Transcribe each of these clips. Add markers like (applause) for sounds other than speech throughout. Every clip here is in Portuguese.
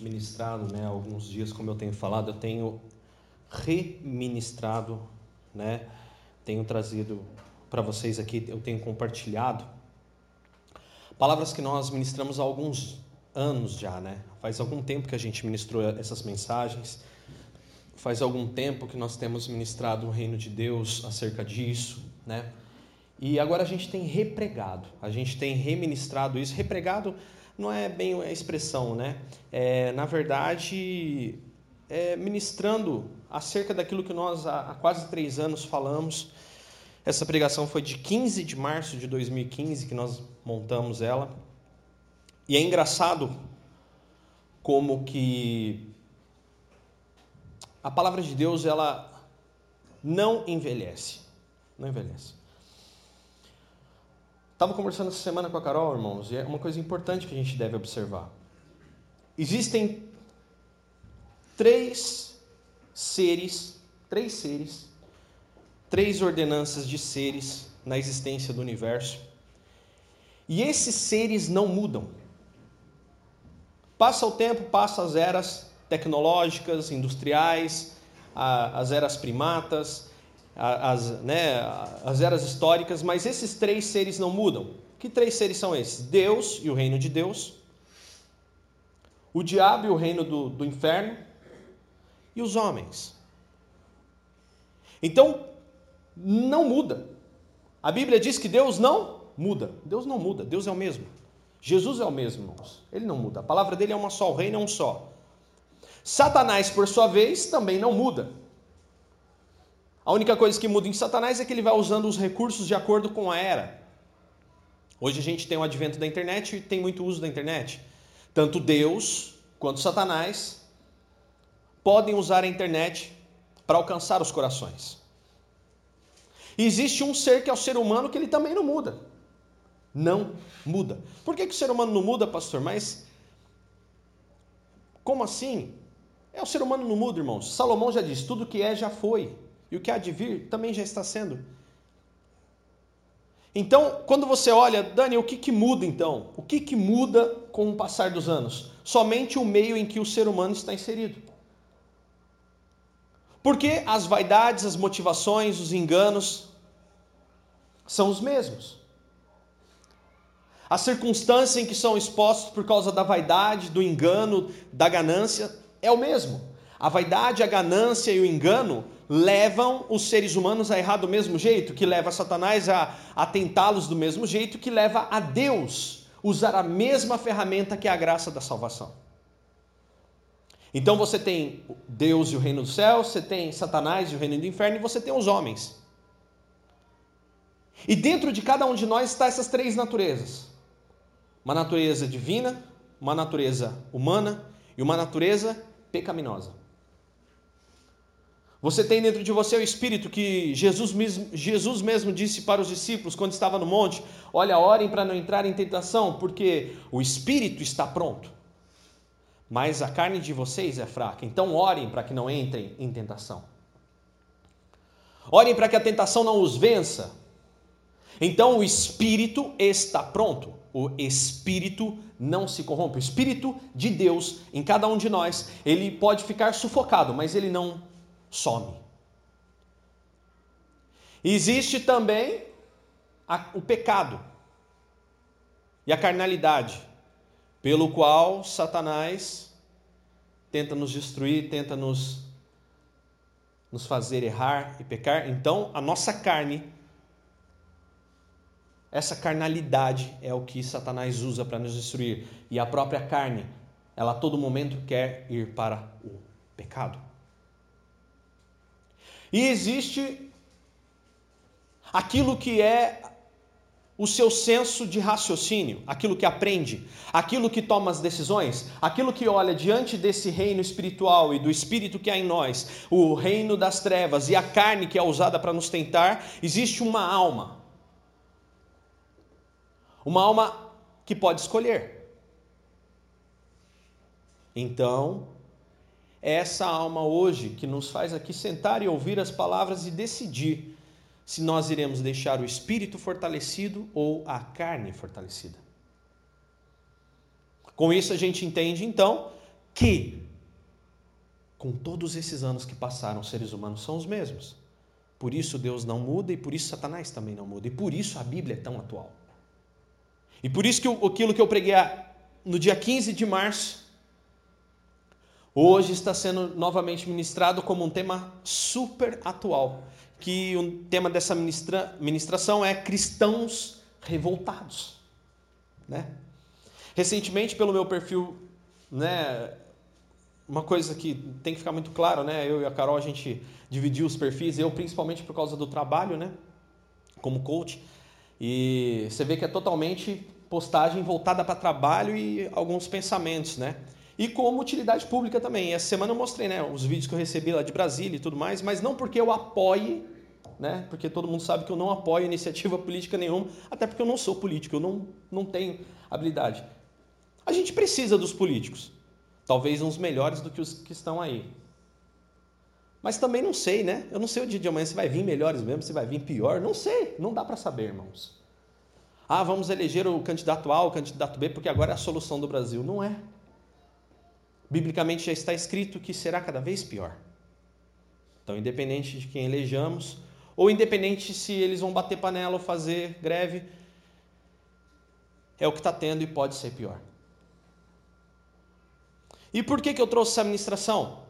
ministrado, né, alguns dias, como eu tenho falado, eu tenho reministrado, né, tenho trazido para vocês aqui, eu tenho compartilhado palavras que nós ministramos há alguns anos já, né? Faz algum tempo que a gente ministrou essas mensagens, faz algum tempo que nós temos ministrado o reino de Deus acerca disso, né? E agora a gente tem repregado, a gente tem reministrado isso. Repregado não é bem a expressão, né? É, na verdade, é ministrando acerca daquilo que nós há quase três anos falamos. Essa pregação foi de 15 de março de 2015 que nós montamos ela. E é engraçado como que a palavra de Deus ela não envelhece. Não envelhece. Estava conversando essa semana com a Carol, irmãos, e é uma coisa importante que a gente deve observar. Existem três seres, três seres, três ordenanças de seres na existência do universo. E esses seres não mudam. Passa o tempo, passa as eras tecnológicas, industriais, as eras primatas, as, né, as eras históricas, mas esses três seres não mudam. Que três seres são esses? Deus e o reino de Deus, o diabo e o reino do, do inferno, e os homens. Então, não muda. A Bíblia diz que Deus não muda. Deus não muda, Deus é o mesmo. Jesus é o mesmo, irmãos. Ele não muda. A palavra dele é uma só, o reino é um só. Satanás, por sua vez, também não muda. A única coisa que muda em Satanás é que ele vai usando os recursos de acordo com a era. Hoje a gente tem o advento da internet e tem muito uso da internet. Tanto Deus quanto Satanás podem usar a internet para alcançar os corações. E existe um ser que é o ser humano que ele também não muda. Não muda. Por que, que o ser humano não muda, pastor? Mas como assim? É o ser humano não muda, irmãos. Salomão já disse: tudo que é já foi. E o que há de vir também já está sendo. Então, quando você olha, Dani, o que, que muda então? O que, que muda com o passar dos anos? Somente o meio em que o ser humano está inserido. Porque as vaidades, as motivações, os enganos são os mesmos. As circunstâncias em que são expostos por causa da vaidade, do engano, da ganância, é o mesmo. A vaidade, a ganância e o engano levam os seres humanos a errar do mesmo jeito, que leva Satanás a, a tentá-los do mesmo jeito, que leva a Deus usar a mesma ferramenta que é a graça da salvação. Então você tem Deus e o reino do céu, você tem Satanás e o reino do inferno, e você tem os homens. E dentro de cada um de nós está essas três naturezas: uma natureza divina, uma natureza humana e uma natureza pecaminosa. Você tem dentro de você o Espírito que Jesus mesmo, Jesus mesmo disse para os discípulos quando estava no monte: Olha, orem para não entrar em tentação, porque o Espírito está pronto, mas a carne de vocês é fraca. Então orem para que não entrem em tentação. Orem para que a tentação não os vença. Então o Espírito está pronto. O Espírito não se corrompe. O Espírito de Deus em cada um de nós, ele pode ficar sufocado, mas ele não some. Existe também a, o pecado e a carnalidade, pelo qual Satanás tenta nos destruir, tenta nos, nos fazer errar e pecar. Então, a nossa carne, essa carnalidade é o que Satanás usa para nos destruir. E a própria carne, ela a todo momento quer ir para o pecado. E existe aquilo que é o seu senso de raciocínio, aquilo que aprende, aquilo que toma as decisões, aquilo que olha diante desse reino espiritual e do espírito que há em nós, o reino das trevas e a carne que é usada para nos tentar, existe uma alma. Uma alma que pode escolher. Então, é essa alma hoje que nos faz aqui sentar e ouvir as palavras e decidir se nós iremos deixar o espírito fortalecido ou a carne fortalecida. Com isso a gente entende então que, com todos esses anos que passaram, os seres humanos são os mesmos. Por isso Deus não muda e por isso Satanás também não muda. E por isso a Bíblia é tão atual. E por isso que aquilo que eu preguei no dia 15 de março, hoje está sendo novamente ministrado como um tema super atual. Que o tema dessa ministra, ministração é cristãos revoltados. Né? Recentemente, pelo meu perfil, né, uma coisa que tem que ficar muito claro, né? Eu e a Carol a gente dividiu os perfis, eu principalmente por causa do trabalho, né? Como coach. E você vê que é totalmente postagem voltada para trabalho e alguns pensamentos, né? E como utilidade pública também. Essa semana eu mostrei, né, os vídeos que eu recebi lá de Brasília e tudo mais, mas não porque eu apoie, né? Porque todo mundo sabe que eu não apoio iniciativa (laughs) política nenhuma, até porque eu não sou político, eu não, não tenho habilidade. A gente precisa dos políticos. Talvez uns melhores do que os que estão aí. Mas também não sei, né? Eu não sei o dia de amanhã se vai vir melhores mesmo, se vai vir pior. Não sei, não dá para saber, irmãos. Ah, vamos eleger o candidato A, o candidato B, porque agora é a solução do Brasil. Não é. Biblicamente já está escrito que será cada vez pior. Então, independente de quem elejamos, ou independente se eles vão bater panela ou fazer greve, é o que está tendo e pode ser pior. E por que, que eu trouxe essa ministração?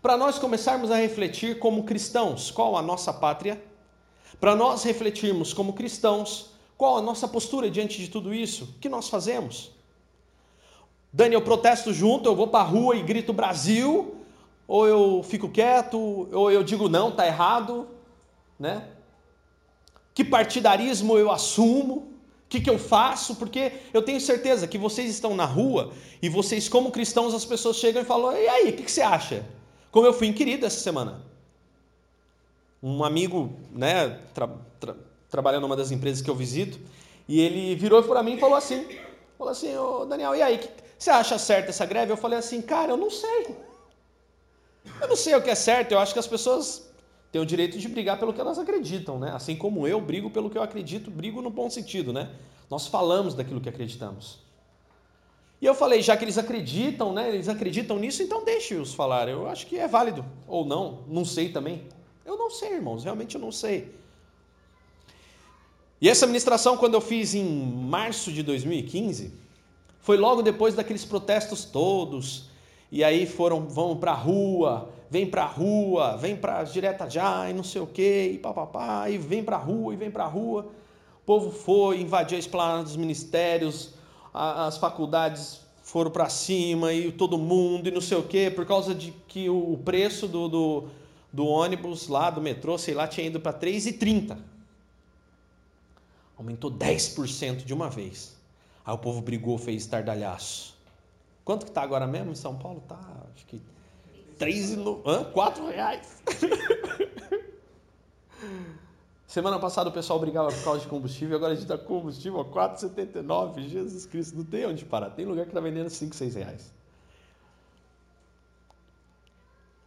Para nós começarmos a refletir como cristãos, qual a nossa pátria? Para nós refletirmos como cristãos, qual a nossa postura diante de tudo isso? O que nós fazemos? Dani, eu protesto junto, eu vou para a rua e grito Brasil, ou eu fico quieto, ou eu digo não, tá errado, né? Que partidarismo eu assumo? que, que eu faço? Porque eu tenho certeza que vocês estão na rua e vocês, como cristãos, as pessoas chegam e falam: e aí, o que, que você acha? Como eu fui inquirido essa semana. Um amigo, né, tra, tra, trabalhando numa das empresas que eu visito, e ele virou para mim e falou assim: falou assim, ô Daniel, e aí, que, você acha certa essa greve? Eu falei assim, cara, eu não sei. Eu não sei o que é certo, eu acho que as pessoas têm o direito de brigar pelo que elas acreditam, né? Assim como eu brigo pelo que eu acredito, brigo no bom sentido, né? Nós falamos daquilo que acreditamos. E eu falei, já que eles acreditam, né? Eles acreditam nisso, então deixe-os falar. Eu acho que é válido. Ou não, não sei também. Eu não sei, irmãos, realmente eu não sei. E essa ministração, quando eu fiz em março de 2015, foi logo depois daqueles protestos todos. E aí foram, vão para a rua, vem para a rua, vem para direta já e não sei o quê, e papapá, e vem para a rua, e vem para a rua. O povo foi, invadiu a esplanada dos ministérios, as faculdades foram para cima, e todo mundo, e não sei o quê, por causa de que o preço do, do, do ônibus lá, do metrô, sei lá, tinha ido para 3,30. Aumentou 10% de uma vez. Aí o povo brigou, fez estardalhaço. Quanto que está agora mesmo em São Paulo? Tá, acho que Três e no... Hã? Quatro reais. (laughs) Semana passada o pessoal brigava por causa de combustível, agora a gente está com combustível a 4,79. Jesus Cristo, não tem onde parar. Tem lugar que está vendendo 5, 6 reais.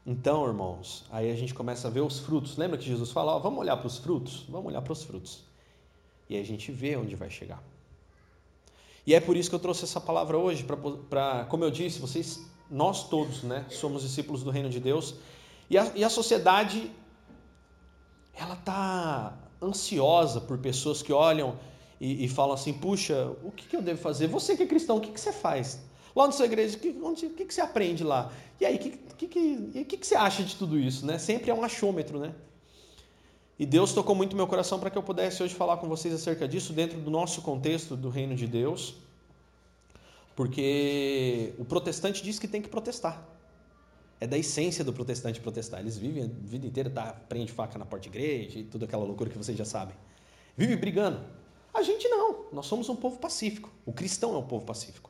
Então, irmãos, aí a gente começa a ver os frutos. Lembra que Jesus falou: vamos olhar para os frutos? Vamos olhar para os frutos. E a gente vê onde vai chegar. E é por isso que eu trouxe essa palavra hoje, para, como eu disse, vocês nós todos, né, somos discípulos do reino de Deus. E a, e a sociedade, ela está ansiosa por pessoas que olham e, e, falam assim: puxa, o que, que, eu devo fazer? Você que é cristão, o que, que você faz? Lá na sua igreja, o que, onde, que, que você aprende lá? E aí, o que, que, que, que, que você acha de tudo isso? Né? Sempre é um achômetro, né? E Deus tocou muito meu coração para que eu pudesse hoje falar com vocês acerca disso dentro do nosso contexto do reino de Deus. Porque o protestante diz que tem que protestar. É da essência do protestante protestar. Eles vivem a vida inteira, tá, prende faca na porta de igreja e tudo aquela loucura que vocês já sabem. Vive brigando. A gente não. Nós somos um povo pacífico. O cristão é um povo pacífico.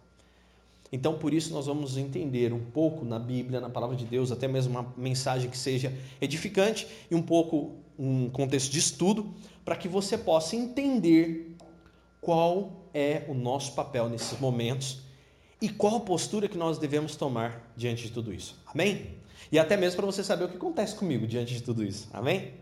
Então, por isso, nós vamos entender um pouco na Bíblia, na palavra de Deus, até mesmo uma mensagem que seja edificante e um pouco um contexto de estudo, para que você possa entender qual é o nosso papel nesses momentos e qual postura que nós devemos tomar diante de tudo isso. Amém? E até mesmo para você saber o que acontece comigo diante de tudo isso. Amém?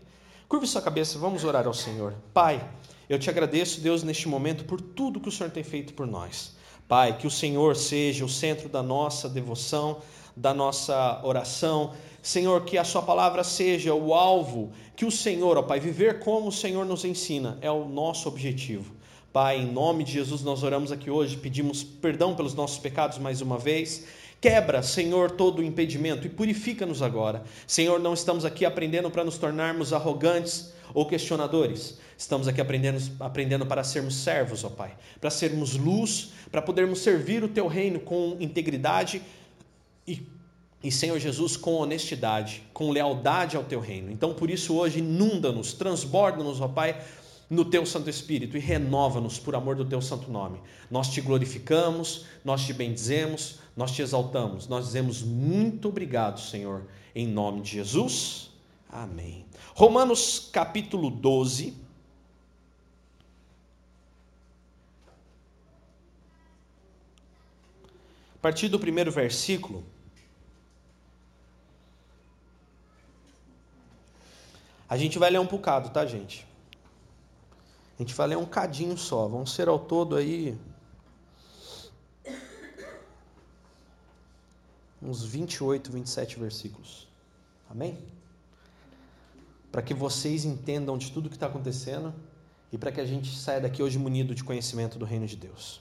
Curve sua cabeça, vamos orar ao Senhor. Pai, eu te agradeço, Deus, neste momento por tudo que o Senhor tem feito por nós. Pai, que o Senhor seja o centro da nossa devoção, da nossa oração. Senhor, que a Sua palavra seja o alvo, que o Senhor, ó Pai, viver como o Senhor nos ensina, é o nosso objetivo. Pai, em nome de Jesus, nós oramos aqui hoje, pedimos perdão pelos nossos pecados mais uma vez. Quebra, Senhor, todo o impedimento e purifica-nos agora. Senhor, não estamos aqui aprendendo para nos tornarmos arrogantes ou questionadores. Estamos aqui aprendendo, aprendendo para sermos servos, ó Pai, para sermos luz, para podermos servir o Teu reino com integridade e, e, Senhor Jesus, com honestidade, com lealdade ao Teu reino. Então, por isso, hoje, inunda-nos, transborda-nos, ó Pai, no teu Santo Espírito e renova-nos por amor do teu santo nome. Nós te glorificamos, nós te bendizemos, nós te exaltamos, nós dizemos muito obrigado, Senhor, em nome de Jesus. Amém. Romanos capítulo 12. A partir do primeiro versículo. A gente vai ler um bocado, tá, gente? A gente vai ler um cadinho só. Vão ser ao todo aí uns 28, 27 versículos. Amém? Para que vocês entendam de tudo que está acontecendo e para que a gente saia daqui hoje munido de conhecimento do reino de Deus.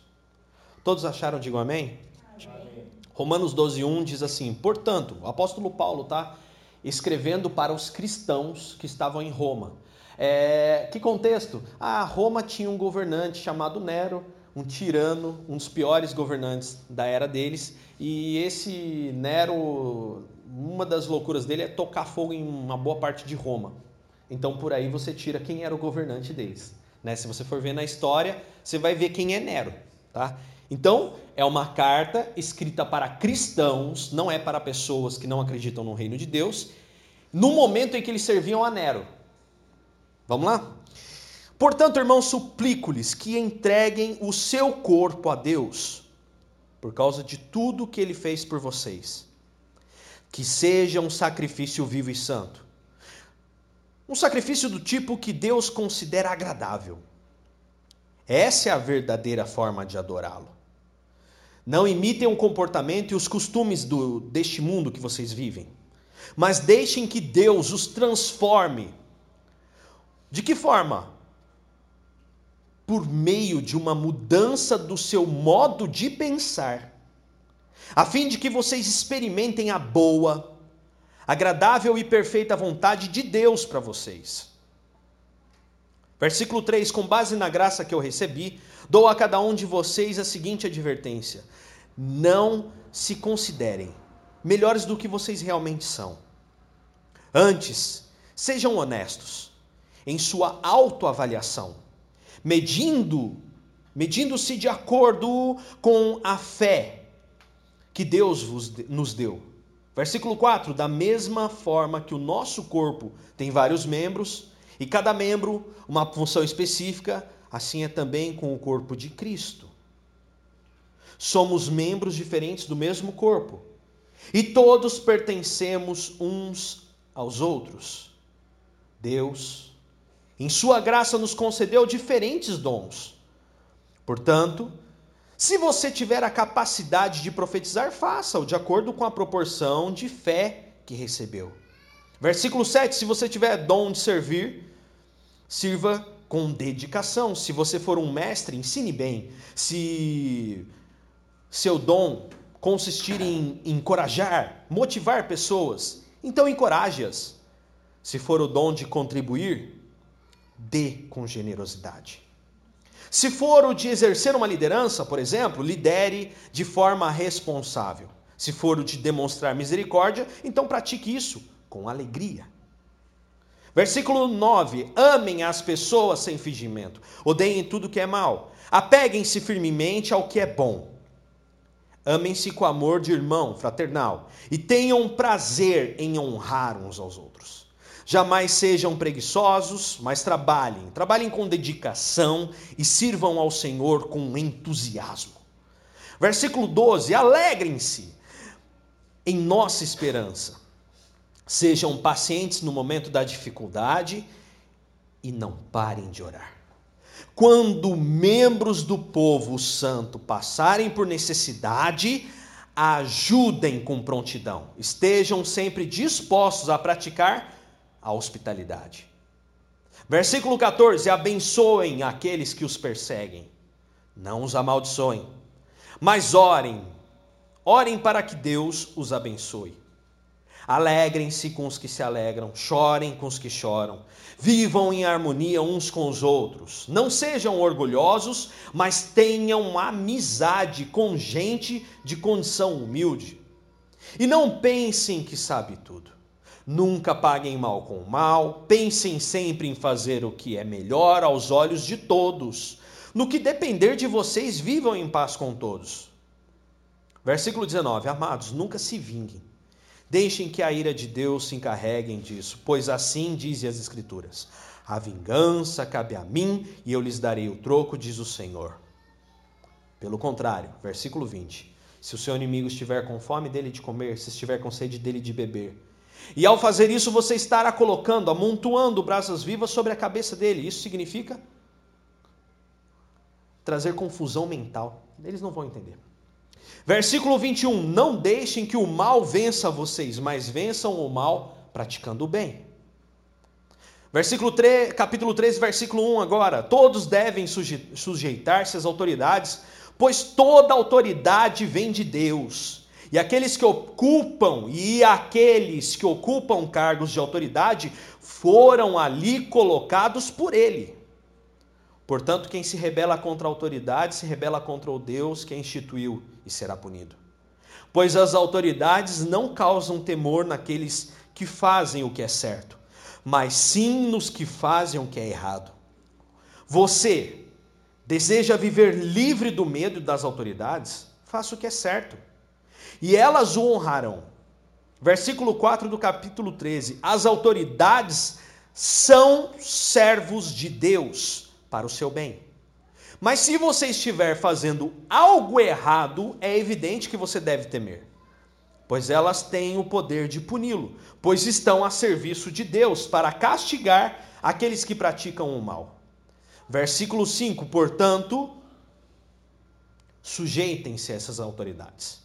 Todos acharam? Digam amém? amém. Romanos 12, 1 diz assim: Portanto, o apóstolo Paulo está escrevendo para os cristãos que estavam em Roma. É, que contexto? Ah, Roma tinha um governante chamado Nero, um tirano, um dos piores governantes da era deles, e esse Nero, uma das loucuras dele é tocar fogo em uma boa parte de Roma. Então por aí você tira quem era o governante deles. Né? Se você for ver na história, você vai ver quem é Nero. Tá? Então, é uma carta escrita para cristãos, não é para pessoas que não acreditam no reino de Deus, no momento em que eles serviam a Nero. Vamos lá? Portanto, irmãos, suplico-lhes que entreguem o seu corpo a Deus, por causa de tudo que ele fez por vocês. Que seja um sacrifício vivo e santo. Um sacrifício do tipo que Deus considera agradável. Essa é a verdadeira forma de adorá-lo. Não imitem o comportamento e os costumes do, deste mundo que vocês vivem, mas deixem que Deus os transforme de que forma? Por meio de uma mudança do seu modo de pensar, a fim de que vocês experimentem a boa, agradável e perfeita vontade de Deus para vocês. Versículo 3: Com base na graça que eu recebi, dou a cada um de vocês a seguinte advertência: não se considerem melhores do que vocês realmente são. Antes, sejam honestos em sua autoavaliação, medindo, medindo-se de acordo com a fé que Deus vos, nos deu. Versículo 4: Da mesma forma que o nosso corpo tem vários membros, e cada membro uma função específica, assim é também com o corpo de Cristo. Somos membros diferentes do mesmo corpo, e todos pertencemos uns aos outros. Deus em Sua graça, nos concedeu diferentes dons. Portanto, se você tiver a capacidade de profetizar, faça-o de acordo com a proporção de fé que recebeu. Versículo 7: Se você tiver dom de servir, sirva com dedicação. Se você for um mestre, ensine bem. Se seu dom consistir em encorajar, motivar pessoas, então encoraje-as. Se for o dom de contribuir, dê com generosidade. Se for o de exercer uma liderança, por exemplo, lidere de forma responsável. Se for o de demonstrar misericórdia, então pratique isso com alegria. Versículo 9: Amem as pessoas sem fingimento, odeiem tudo que é mal, apeguem-se firmemente ao que é bom. Amem-se com amor de irmão fraternal e tenham prazer em honrar uns aos outros. Jamais sejam preguiçosos, mas trabalhem. Trabalhem com dedicação e sirvam ao Senhor com entusiasmo. Versículo 12: Alegrem-se em nossa esperança. Sejam pacientes no momento da dificuldade e não parem de orar. Quando membros do povo santo passarem por necessidade, ajudem com prontidão. Estejam sempre dispostos a praticar a hospitalidade. Versículo 14: Abençoem aqueles que os perseguem, não os amaldiçoem, mas orem, orem para que Deus os abençoe. Alegrem-se com os que se alegram, chorem com os que choram. Vivam em harmonia uns com os outros. Não sejam orgulhosos, mas tenham amizade com gente de condição humilde. E não pensem que sabe tudo. Nunca paguem mal com mal, pensem sempre em fazer o que é melhor aos olhos de todos. No que depender de vocês, vivam em paz com todos. Versículo 19: Amados, nunca se vinguem Deixem que a ira de Deus se encarreguem disso, pois assim dizem as Escrituras: A vingança cabe a mim e eu lhes darei o troco, diz o Senhor. Pelo contrário, versículo 20: Se o seu inimigo estiver com fome dele de comer, se estiver com sede dele de beber, e ao fazer isso você estará colocando, amontoando brasas vivas sobre a cabeça dele. Isso significa trazer confusão mental. Eles não vão entender. Versículo 21: Não deixem que o mal vença vocês, mas vençam o mal praticando o bem. Versículo 3, capítulo 13, versículo 1 agora. Todos devem sujeitar-se às autoridades, pois toda autoridade vem de Deus. E aqueles que ocupam e aqueles que ocupam cargos de autoridade foram ali colocados por ele. Portanto, quem se rebela contra a autoridade se rebela contra o Deus que a instituiu e será punido. Pois as autoridades não causam temor naqueles que fazem o que é certo, mas sim nos que fazem o que é errado. Você deseja viver livre do medo das autoridades? Faça o que é certo, e elas o honrarão. Versículo 4 do capítulo 13: As autoridades são servos de Deus para o seu bem. Mas se você estiver fazendo algo errado, é evidente que você deve temer, pois elas têm o poder de puni-lo, pois estão a serviço de Deus para castigar aqueles que praticam o mal. Versículo 5: Portanto, sujeitem-se a essas autoridades,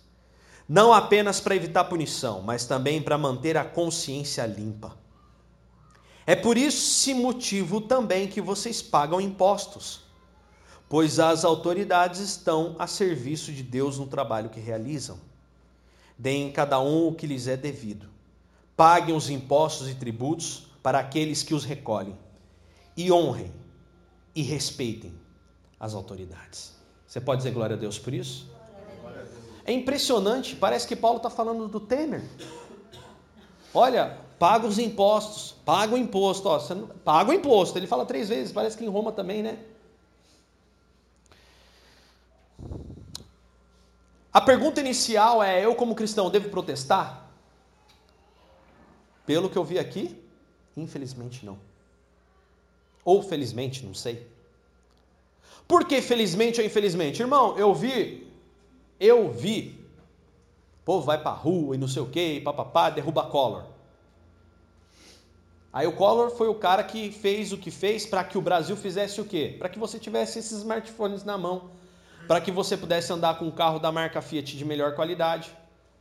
não apenas para evitar punição, mas também para manter a consciência limpa. É por esse motivo também que vocês pagam impostos pois as autoridades estão a serviço de Deus no trabalho que realizam. Deem cada um o que lhes é devido. Paguem os impostos e tributos para aqueles que os recolhem. E honrem e respeitem as autoridades. Você pode dizer glória a Deus por isso? É impressionante, parece que Paulo está falando do Temer. Olha, paga os impostos, paga o imposto, ó, não, paga o imposto. Ele fala três vezes, parece que em Roma também, né? A pergunta inicial é: eu, como cristão, devo protestar? Pelo que eu vi aqui, infelizmente não. Ou felizmente, não sei. Por que felizmente ou infelizmente? Irmão, eu vi, eu vi, o povo vai pra rua e não sei o que, papapá, derruba Collor. Aí o Collor foi o cara que fez o que fez para que o Brasil fizesse o quê? Para que você tivesse esses smartphones na mão para que você pudesse andar com um carro da marca Fiat de melhor qualidade.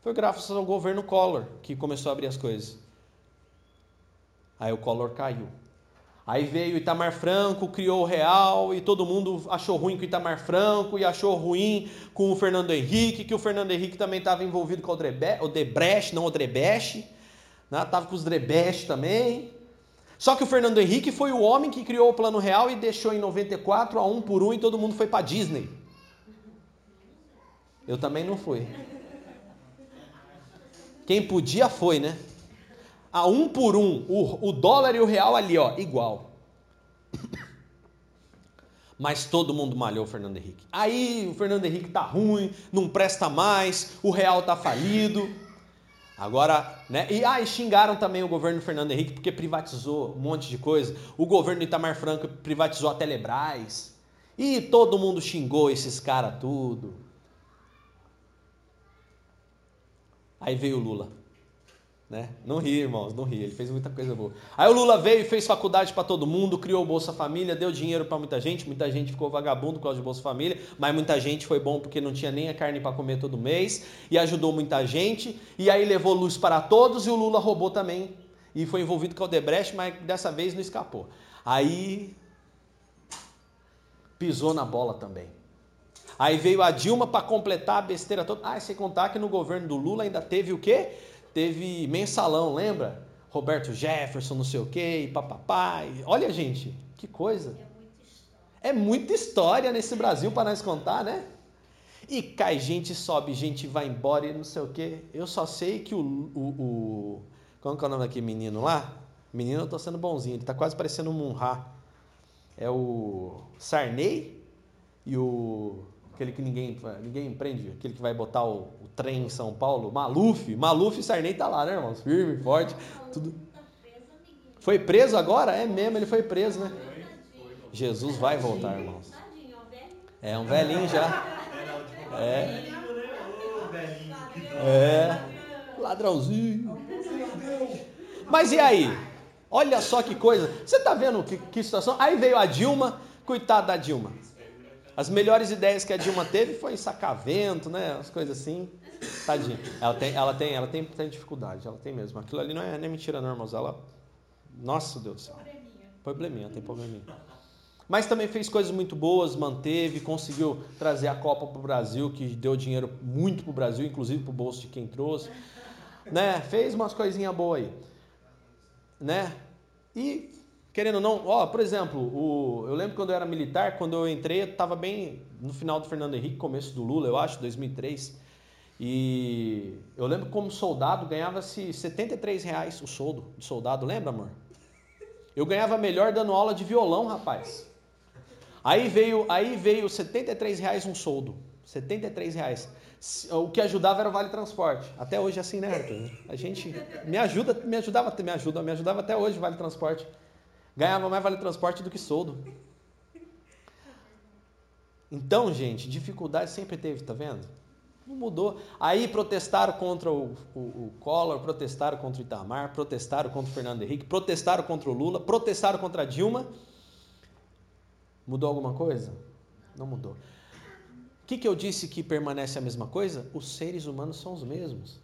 Foi graças ao governo Collor que começou a abrir as coisas. Aí o Collor caiu. Aí veio Itamar Franco, criou o Real e todo mundo achou ruim com o Itamar Franco e achou ruim com o Fernando Henrique, que o Fernando Henrique também estava envolvido com o Debrecht, não o Drebest, estava né? com os Drebest também. Só que o Fernando Henrique foi o homem que criou o Plano Real e deixou em 94 a um por um e todo mundo foi para Disney. Eu também não fui. Quem podia foi, né? A um por um, o, o dólar e o real ali, ó, igual. (coughs) Mas todo mundo malhou o Fernando Henrique. Aí o Fernando Henrique tá ruim, não presta mais, o real tá falido. Agora, né? E ah, xingaram também o governo Fernando Henrique porque privatizou um monte de coisa. O governo Itamar Franco privatizou a Telebrás. E todo mundo xingou esses caras tudo. Aí veio o Lula. Né? Não ri, irmãos, não ri. Ele fez muita coisa boa. Aí o Lula veio e fez faculdade para todo mundo, criou o Bolsa Família, deu dinheiro para muita gente. Muita gente ficou vagabundo por causa do Bolsa Família, mas muita gente foi bom porque não tinha nem a carne para comer todo mês e ajudou muita gente. E aí levou luz para todos e o Lula roubou também e foi envolvido com o Debrecht, mas dessa vez não escapou. Aí pisou na bola também. Aí veio a Dilma para completar a besteira toda. Ah, sem contar que no governo do Lula ainda teve o quê? Teve mensalão, lembra? Roberto Jefferson, não sei o quê, e papapá. Olha, gente, que coisa. É muita história nesse Brasil para nós contar, né? E cai gente, sobe gente, vai embora e não sei o quê. Eu só sei que o. o, o como que é o nome daquele menino lá? Menino, eu tô sendo bonzinho, ele tá quase parecendo um Munha. É o Sarney e o aquele que ninguém, ninguém empreende, aquele que vai botar o, o trem em São Paulo, Maluf, Maluf e Sarney tá lá, né, irmãos? Firme, forte, tudo. Foi preso agora? É mesmo, ele foi preso, né? Jesus vai voltar, irmãos. É um velhinho já. É. É. Ladrãozinho. Mas e aí? Olha só que coisa. Você tá vendo que, que situação? Aí veio a Dilma, coitada da Dilma. As melhores ideias que a Dilma teve foi sacavento, né? As coisas assim. Tadinha. Ela tem, ela tem, ela tem, tem dificuldade, ela tem mesmo. Aquilo ali não é, não é mentira, não, irmãos. Ela. Nossa Deus do céu. Probleminha, tem probleminha. Mas também fez coisas muito boas, manteve, conseguiu trazer a Copa para o Brasil, que deu dinheiro muito para o Brasil, inclusive para o bolso de quem trouxe. Né? Fez umas coisinhas boas aí. Né? E querendo ou não, ó, por exemplo, o, eu lembro quando eu era militar, quando eu entrei, estava bem no final do Fernando Henrique, começo do Lula, eu acho, 2003. E eu lembro como soldado ganhava-se 73 reais o soldo de soldado, lembra, amor? Eu ganhava melhor dando aula de violão, rapaz. Aí veio, aí veio 73 reais um soldo, 73 reais. O que ajudava era o vale transporte. Até hoje é assim, né, Arthur? A gente me ajuda, me ajudava, me ajuda, me ajudava até hoje o vale transporte. Ganhava mais vale transporte do que soldo. Então, gente, dificuldade sempre teve, tá vendo? Não mudou. Aí protestaram contra o, o, o, Collor, protestaram contra o Itamar, protestaram contra o Fernando Henrique, protestaram contra o Lula, protestaram contra a Dilma. Mudou alguma coisa? Não mudou. O que, que eu disse que permanece a mesma coisa? Os seres humanos são os mesmos.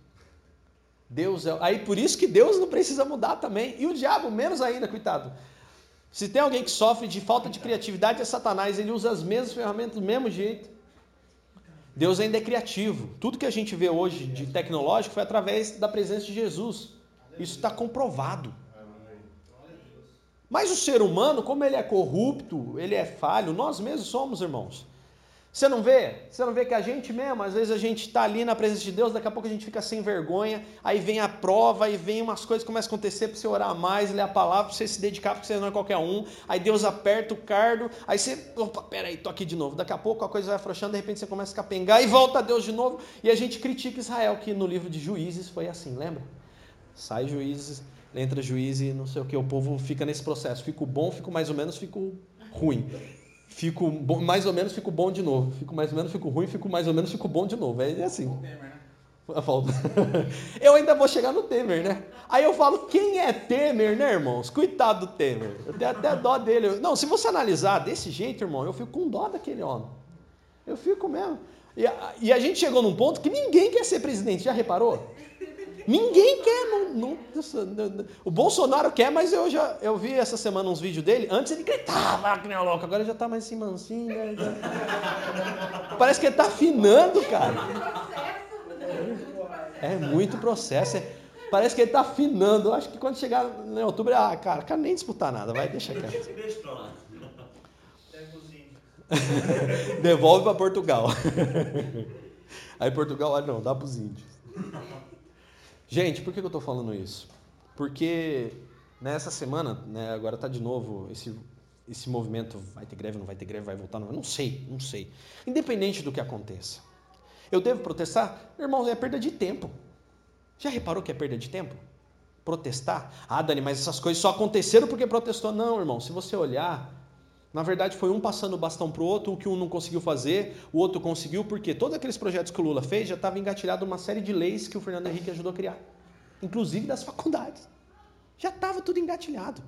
Deus é. Aí por isso que Deus não precisa mudar também. E o diabo, menos ainda, coitado. Se tem alguém que sofre de falta de criatividade, é Satanás. Ele usa as mesmas ferramentas do mesmo jeito. Deus ainda é criativo. Tudo que a gente vê hoje de tecnológico foi através da presença de Jesus. Isso está comprovado. Mas o ser humano, como ele é corrupto, ele é falho, nós mesmos somos irmãos. Você não vê? Você não vê que a gente mesmo, às vezes a gente está ali na presença de Deus, daqui a pouco a gente fica sem vergonha, aí vem a prova, aí vem umas coisas que começam a acontecer para você orar mais, ler a palavra, para você se dedicar, porque você não é qualquer um. Aí Deus aperta o cardo, aí você, opa, peraí, tô aqui de novo. Daqui a pouco a coisa vai afrouxando, de repente você começa a capengar e volta a Deus de novo. E a gente critica Israel, que no livro de Juízes foi assim, lembra? Sai Juízes, entra Juízes não sei o que, o povo fica nesse processo. Fico bom, fico mais ou menos, fico ruim fico bom, mais ou menos, fico bom de novo. Fico mais ou menos, fico ruim, fico mais ou menos, fico bom de novo. É assim. Falta. (laughs) Eu ainda vou chegar no Temer, né? Aí eu falo, quem é Temer, né, irmãos? Coitado do Temer. Eu tenho até dó dele. Não, se você analisar desse jeito, irmão, eu fico com dó daquele homem. Eu fico mesmo. E a, e a gente chegou num ponto que ninguém quer ser presidente, já reparou? Ninguém quer. Não, não, o Bolsonaro quer, mas eu já eu vi essa semana uns vídeos dele. Antes ele gritava que nem louco, agora ele já tá mais assim mansinho. Né? Parece que ele tá afinando, cara. É muito processo. É, parece que ele tá afinando. Eu acho que quando chegar em outubro, ah, cara, quero nem disputar nada, vai, deixa quieto. Deixa pra lá. (laughs) Devolve para Portugal. (laughs) Aí Portugal, ah, não, dá para os índios. Gente, por que eu estou falando isso? Porque nessa semana, né, agora está de novo esse, esse movimento, vai ter greve, não vai ter greve, vai voltar, não, não sei, não sei. Independente do que aconteça. Eu devo protestar? Irmão, é perda de tempo. Já reparou que é perda de tempo? Protestar? Ah, Dani, mas essas coisas só aconteceram porque protestou. Não, irmão, se você olhar, na verdade, foi um passando o bastão para o outro, o que um não conseguiu fazer, o outro conseguiu, porque todos aqueles projetos que o Lula fez já estava engatilhado uma série de leis que o Fernando Henrique ajudou a criar. inclusive das faculdades. Já estava tudo engatilhado.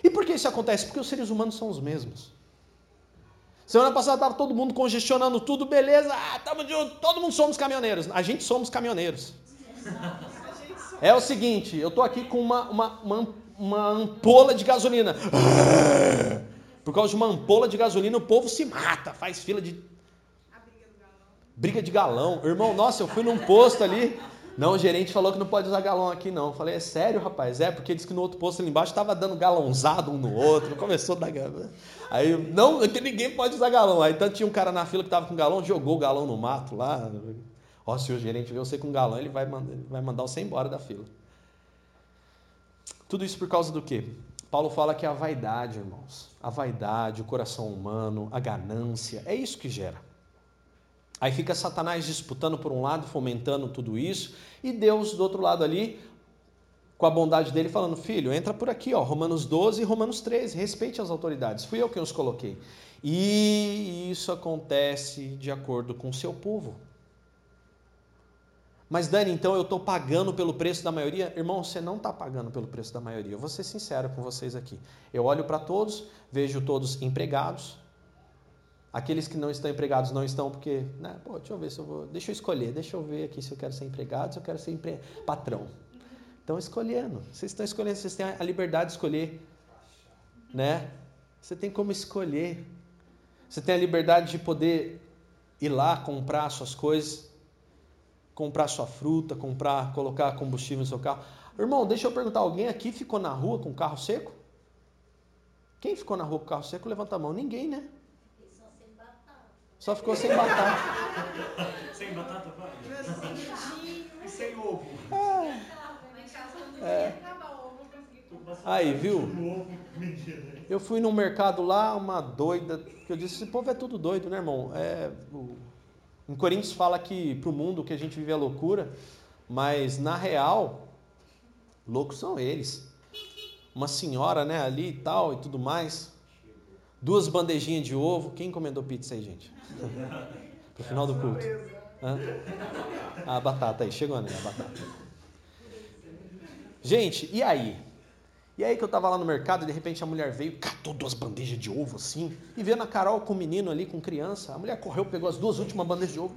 E por que isso acontece? Porque os seres humanos são os mesmos. Semana passada estava todo mundo congestionando tudo, beleza, ah, tamo junto, todo mundo somos caminhoneiros. A gente somos caminhoneiros. (laughs) É o seguinte, eu estou aqui com uma, uma, uma, uma ampola de gasolina. Por causa de uma ampola de gasolina, o povo se mata, faz fila de. Briga de galão. Irmão, nossa, eu fui num posto ali. Não, o gerente falou que não pode usar galão aqui, não. Eu falei, é sério, rapaz? É, porque disse que no outro posto ali embaixo estava dando galãozado um no outro. Começou a dar galão. Aí, não, que ninguém pode usar galão. Aí, tanto tinha um cara na fila que estava com galão, jogou o galão no mato lá. Ó, se o gerente vê você com galão, ele vai, mandar, ele vai mandar você embora da fila. Tudo isso por causa do quê? Paulo fala que a vaidade, irmãos. A vaidade, o coração humano, a ganância, é isso que gera. Aí fica Satanás disputando por um lado, fomentando tudo isso, e Deus do outro lado ali, com a bondade dele, falando: Filho, entra por aqui, ó, Romanos 12 e Romanos 13, respeite as autoridades, fui eu quem os coloquei. E isso acontece de acordo com o seu povo. Mas Dani, então eu estou pagando pelo preço da maioria? Irmão, você não está pagando pelo preço da maioria. Eu vou ser sincero com vocês aqui. Eu olho para todos, vejo todos empregados, Aqueles que não estão empregados não estão porque, né, pô, deixa eu ver se eu vou, deixa eu escolher, deixa eu ver aqui se eu quero ser empregado, se eu quero ser empre... patrão. Estão escolhendo. Vocês estão escolhendo, vocês têm a liberdade de escolher, né? Você tem como escolher. Você tem a liberdade de poder ir lá comprar suas coisas, comprar sua fruta, comprar, colocar combustível no seu carro. Irmão, deixa eu perguntar, alguém aqui ficou na rua com o carro seco? Quem ficou na rua com o carro seco? Levanta a mão. Ninguém, né? Só ficou sem batata. sem batata, vai? E sem ovo. É. é. Aí, viu? Eu fui num mercado lá, uma doida, que eu disse, esse povo é tudo doido, né, irmão? É, o, em Coríntios fala que para o mundo que a gente vive é loucura, mas na real, loucos são eles. Uma senhora, né, ali e tal e tudo mais. Duas bandejinhas de ovo. Quem encomendou pizza aí, gente? (laughs) Pro final do culto. Hã? A batata aí, chegou né? A batata. Gente, e aí? E aí que eu tava lá no mercado e de repente a mulher veio, catou duas bandejas de ovo assim, e vendo a Carol com o menino ali, com criança. A mulher correu, pegou as duas últimas bandejas de ovo,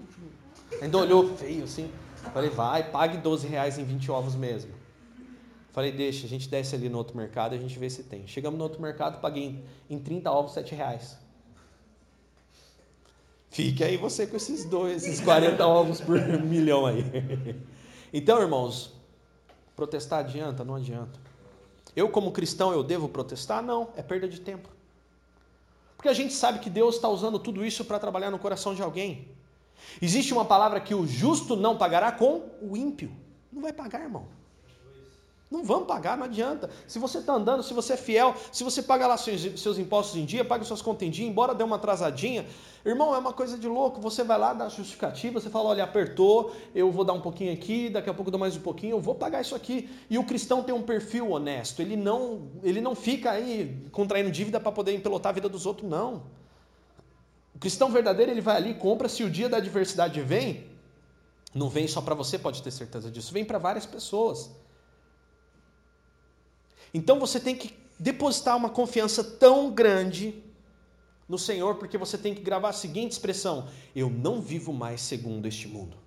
ainda olhou feio assim. Falei, vai, pague 12 reais em 20 ovos mesmo. Falei, deixa, a gente desce ali no outro mercado e a gente vê se tem. Chegamos no outro mercado, paguei em 30 ovos 7 reais. Fique aí você com esses dois, esses 40 (laughs) ovos por milhão aí. Então, irmãos, protestar adianta? Não adianta. Eu, como cristão, eu devo protestar? Não, é perda de tempo. Porque a gente sabe que Deus está usando tudo isso para trabalhar no coração de alguém. Existe uma palavra que o justo não pagará com o ímpio. Não vai pagar, irmão. Não vamos pagar, não adianta. Se você está andando, se você é fiel, se você paga lá seus, seus impostos em dia, paga suas contas em dia, embora dê uma atrasadinha, irmão, é uma coisa de louco. Você vai lá, dá justificativa, você fala, olha, apertou, eu vou dar um pouquinho aqui, daqui a pouco dou mais um pouquinho, eu vou pagar isso aqui. E o cristão tem um perfil honesto, ele não, ele não fica aí contraindo dívida para poder empelotar a vida dos outros, não. O cristão verdadeiro, ele vai ali, compra, se o dia da adversidade vem, não vem só para você, pode ter certeza disso, vem para várias pessoas. Então você tem que depositar uma confiança tão grande no Senhor, porque você tem que gravar a seguinte expressão: Eu não vivo mais segundo este mundo.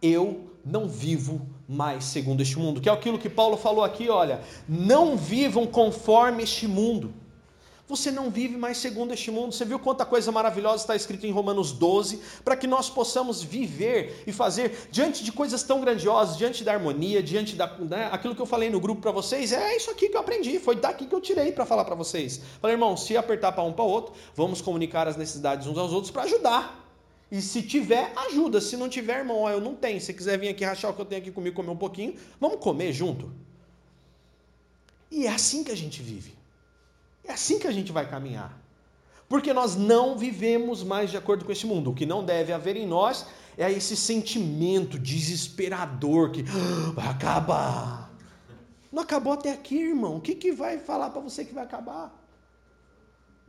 Eu não vivo mais segundo este mundo, que é aquilo que Paulo falou aqui, olha, não vivam conforme este mundo você não vive mais segundo este mundo. Você viu quanta coisa maravilhosa está escrito em Romanos 12, para que nós possamos viver e fazer diante de coisas tão grandiosas, diante da harmonia, diante da. Né, aquilo que eu falei no grupo para vocês, é isso aqui que eu aprendi, foi daqui que eu tirei para falar para vocês. Falei, irmão, se apertar para um para outro, vamos comunicar as necessidades uns aos outros para ajudar. E se tiver, ajuda. Se não tiver, irmão, ó, eu não tenho. Se quiser vir aqui rachar o que eu tenho aqui comigo, comer um pouquinho, vamos comer junto. E é assim que a gente vive. É assim que a gente vai caminhar. Porque nós não vivemos mais de acordo com esse mundo. O que não deve haver em nós é esse sentimento desesperador que ah, vai acabar. Não acabou até aqui, irmão. O que, que vai falar para você que vai acabar?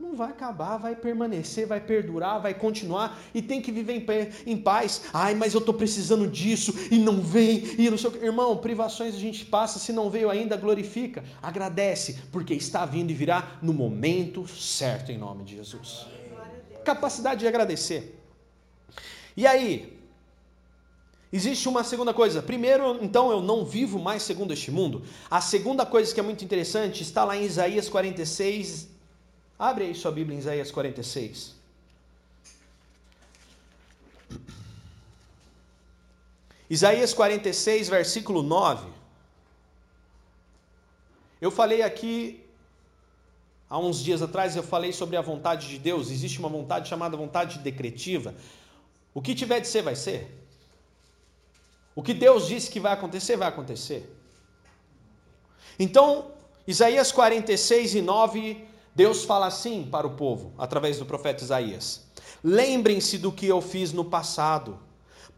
Não vai acabar, vai permanecer, vai perdurar, vai continuar e tem que viver em, paz. Ai, mas eu estou precisando disso e não vem, e não sei o que. Irmão, privações a gente passa, se não veio ainda, glorifica, agradece, porque está vindo e virá no momento certo, em nome de Jesus. Capacidade de agradecer. E aí, Existe uma segunda coisa. Primeiro, então, eu não vivo mais segundo este mundo. A segunda coisa que é muito interessante está lá em Isaías 46, Abre aí sua Bíblia em Isaías 46. Isaías 46, versículo 9. Eu falei aqui, há uns dias atrás, eu falei sobre a vontade de Deus. Existe uma vontade chamada vontade decretiva. O que tiver de ser, vai ser. O que Deus disse que vai acontecer, vai acontecer. Então, Isaías 46 e 9 Deus fala assim para o povo, através do profeta Isaías: Lembrem-se do que eu fiz no passado,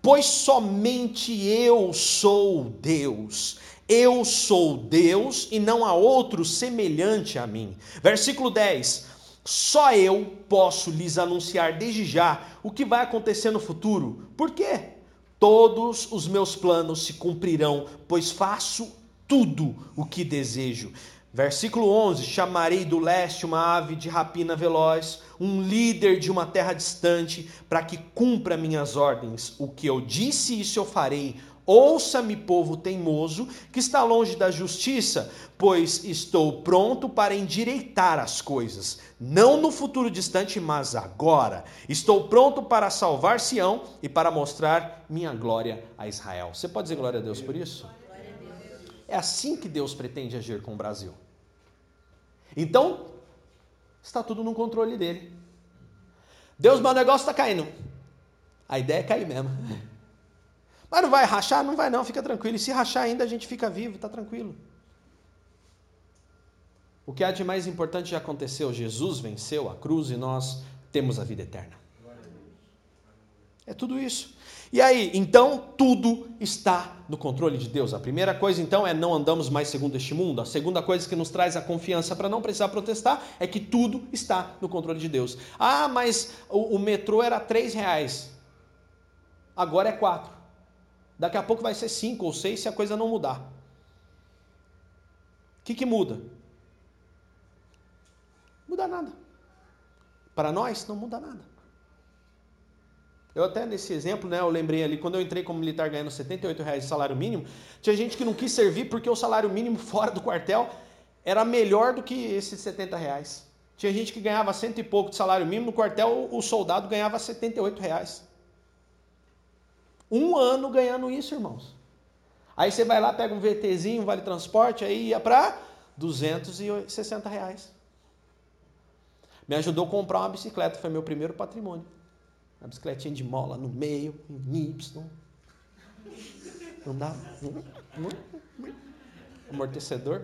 pois somente eu sou Deus. Eu sou Deus e não há outro semelhante a mim. Versículo 10: Só eu posso lhes anunciar desde já o que vai acontecer no futuro. Por quê? Todos os meus planos se cumprirão, pois faço tudo o que desejo. Versículo 11: Chamarei do leste uma ave de rapina veloz, um líder de uma terra distante, para que cumpra minhas ordens. O que eu disse, isso eu farei. Ouça-me, povo teimoso, que está longe da justiça, pois estou pronto para endireitar as coisas, não no futuro distante, mas agora. Estou pronto para salvar Sião e para mostrar minha glória a Israel. Você pode dizer glória a Deus por isso? É assim que Deus pretende agir com o Brasil. Então, está tudo no controle dele. Deus, meu negócio está caindo. A ideia é cair mesmo. (laughs) Mas não vai rachar? Não vai não, fica tranquilo. E se rachar ainda, a gente fica vivo, está tranquilo. O que há de mais importante já aconteceu. Jesus venceu a cruz e nós temos a vida eterna. É tudo isso. E aí, então, tudo está no controle de Deus. A primeira coisa, então, é não andamos mais segundo este mundo. A segunda coisa que nos traz a confiança para não precisar protestar é que tudo está no controle de Deus. Ah, mas o, o metrô era três reais. Agora é quatro. Daqui a pouco vai ser cinco ou seis se a coisa não mudar. O que, que muda? Muda nada. Para nós, não muda nada. Eu até nesse exemplo, né, eu lembrei ali, quando eu entrei como militar ganhando 78 reais de salário mínimo, tinha gente que não quis servir porque o salário mínimo (laughs) fora do quartel era melhor do que esses 70 reais. Tinha gente que ganhava cento e pouco de salário mínimo, no quartel o soldado ganhava 78 reais. Um ano ganhando isso, irmãos. Aí você vai lá, pega um VTzinho, vale transporte, aí ia para 260 reais. Me ajudou a comprar uma bicicleta, foi meu primeiro patrimônio. A bicicletinha de mola no meio, em Y. Não dá. Amortecedor.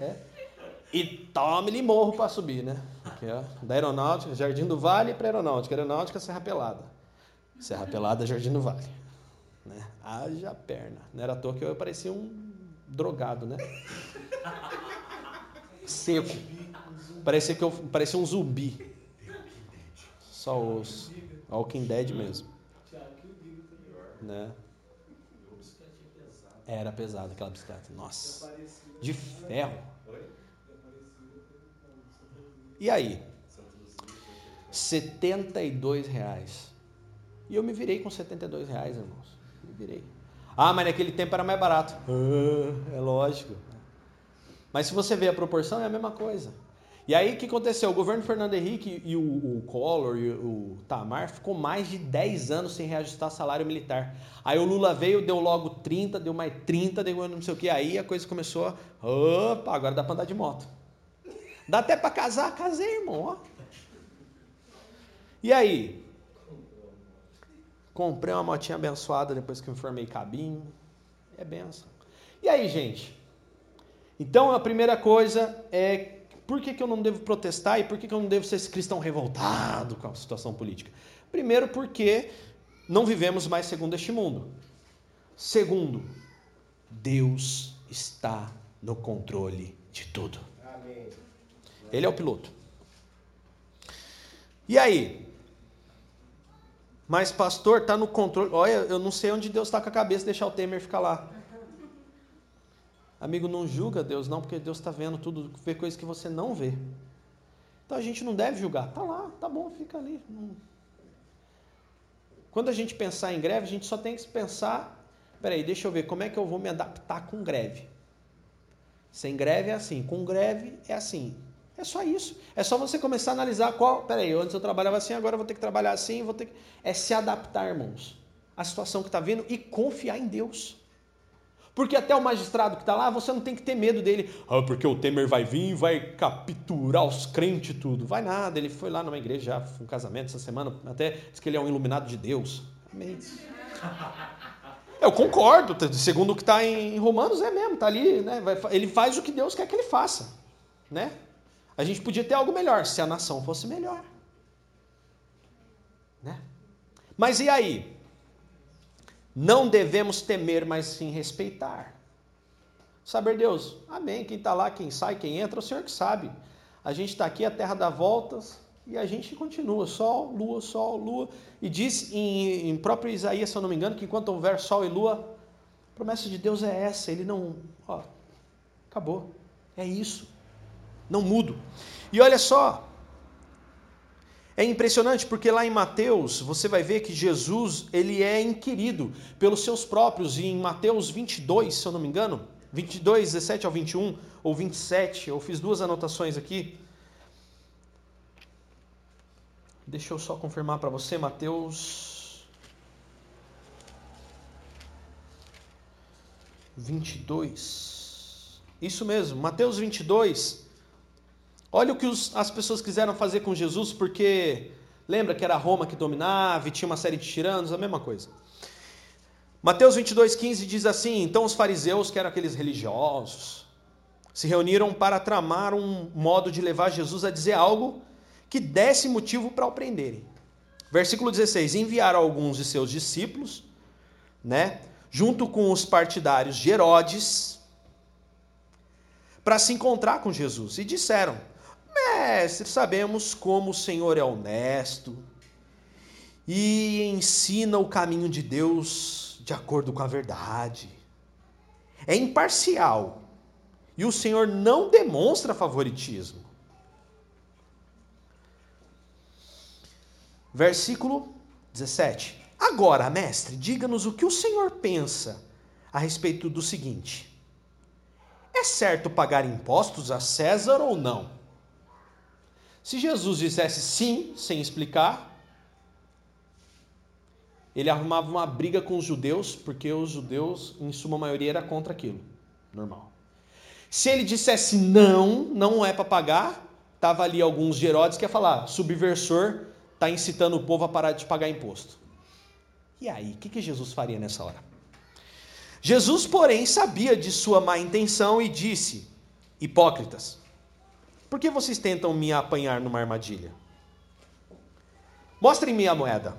É. E tome-lhe morro para subir, né? Porque, ó, da aeronáutica, Jardim do Vale para aeronáutica. Aeronáutica, Serra Pelada. Serra Pelada, Jardim do Vale. Né? Haja perna. Não era à toa que eu parecia um drogado, né? Seco. Parecia, que eu, parecia um zumbi. Só os Walking Dead mesmo. Né? Era pesado aquela bicicleta. Nossa. De ferro. E aí? 72 reais. E eu me virei com 72 reais, irmãos. Me virei. Ah, mas naquele tempo era mais barato. Ah, é lógico. Mas se você vê a proporção, é a mesma coisa. E aí o que aconteceu? O governo Fernando Henrique e o, o Collor e o Tamar ficou mais de 10 anos sem reajustar salário militar. Aí o Lula veio, deu logo 30, deu mais 30, deu não sei o que. Aí a coisa começou, opa, agora dá para andar de moto. Dá até para casar, casei, irmão, ó. E aí? Comprei uma motinha abençoada depois que me formei cabinho. É benção. E aí, gente? Então a primeira coisa é por que, que eu não devo protestar e por que, que eu não devo ser esse cristão revoltado com a situação política? Primeiro, porque não vivemos mais segundo este mundo. Segundo, Deus está no controle de tudo. Amém. Ele é o piloto. E aí? Mas pastor, está no controle. Olha, eu não sei onde Deus está com a cabeça deixar o Temer ficar lá. Amigo, não julga Deus não, porque Deus está vendo tudo, vê coisas que você não vê. Então a gente não deve julgar. Tá lá, tá bom, fica ali. Quando a gente pensar em greve, a gente só tem que pensar, peraí, deixa eu ver, como é que eu vou me adaptar com greve? Sem greve é assim, com greve é assim. É só isso. É só você começar a analisar qual. Peraí, antes eu trabalhava assim, agora eu vou ter que trabalhar assim, vou ter que. É se adaptar, irmãos, à situação que está vindo e confiar em Deus. Porque até o magistrado que está lá, você não tem que ter medo dele. Ah, porque o Temer vai vir e vai capturar os crentes e tudo. Vai nada, ele foi lá numa igreja, um casamento essa semana, até diz que ele é um iluminado de Deus. Amém. (laughs) Eu concordo, segundo o que está em Romanos, é mesmo, está ali, né? Ele faz o que Deus quer que ele faça, né? A gente podia ter algo melhor, se a nação fosse melhor. Né? Mas e aí? Não devemos temer, mas sim respeitar. Saber Deus, amém. Quem está lá, quem sai, quem entra, o Senhor que sabe. A gente está aqui, a terra dá voltas e a gente continua. Sol, lua, sol, lua. E diz em, em próprio Isaías, se eu não me engano, que enquanto houver sol e lua, a promessa de Deus é essa. Ele não. Ó, acabou. É isso. Não mudo. E olha só, é impressionante porque lá em Mateus você vai ver que Jesus ele é inquirido pelos seus próprios e em Mateus 22, se eu não me engano, 22, 17 ao 21 ou 27, eu fiz duas anotações aqui. Deixa eu só confirmar para você, Mateus 22. Isso mesmo, Mateus 22 Olha o que os, as pessoas quiseram fazer com Jesus, porque lembra que era Roma que dominava e tinha uma série de tiranos, a mesma coisa. Mateus 22,15 diz assim: Então os fariseus, que eram aqueles religiosos, se reuniram para tramar um modo de levar Jesus a dizer algo que desse motivo para o prenderem. Versículo 16: Enviaram alguns de seus discípulos, né, junto com os partidários de Herodes, para se encontrar com Jesus, e disseram: Mestre, sabemos como o Senhor é honesto e ensina o caminho de Deus de acordo com a verdade. É imparcial e o Senhor não demonstra favoritismo. Versículo 17. Agora, mestre, diga-nos o que o Senhor pensa a respeito do seguinte: é certo pagar impostos a César ou não? Se Jesus dissesse sim, sem explicar, ele arrumava uma briga com os judeus, porque os judeus, em suma maioria, era contra aquilo. Normal. Se ele dissesse não, não é para pagar, tava ali alguns de Herodes que ia falar, subversor está incitando o povo a parar de pagar imposto. E aí, o que, que Jesus faria nessa hora? Jesus, porém, sabia de sua má intenção e disse: Hipócritas, por que vocês tentam me apanhar numa armadilha? Mostrem-me a moeda.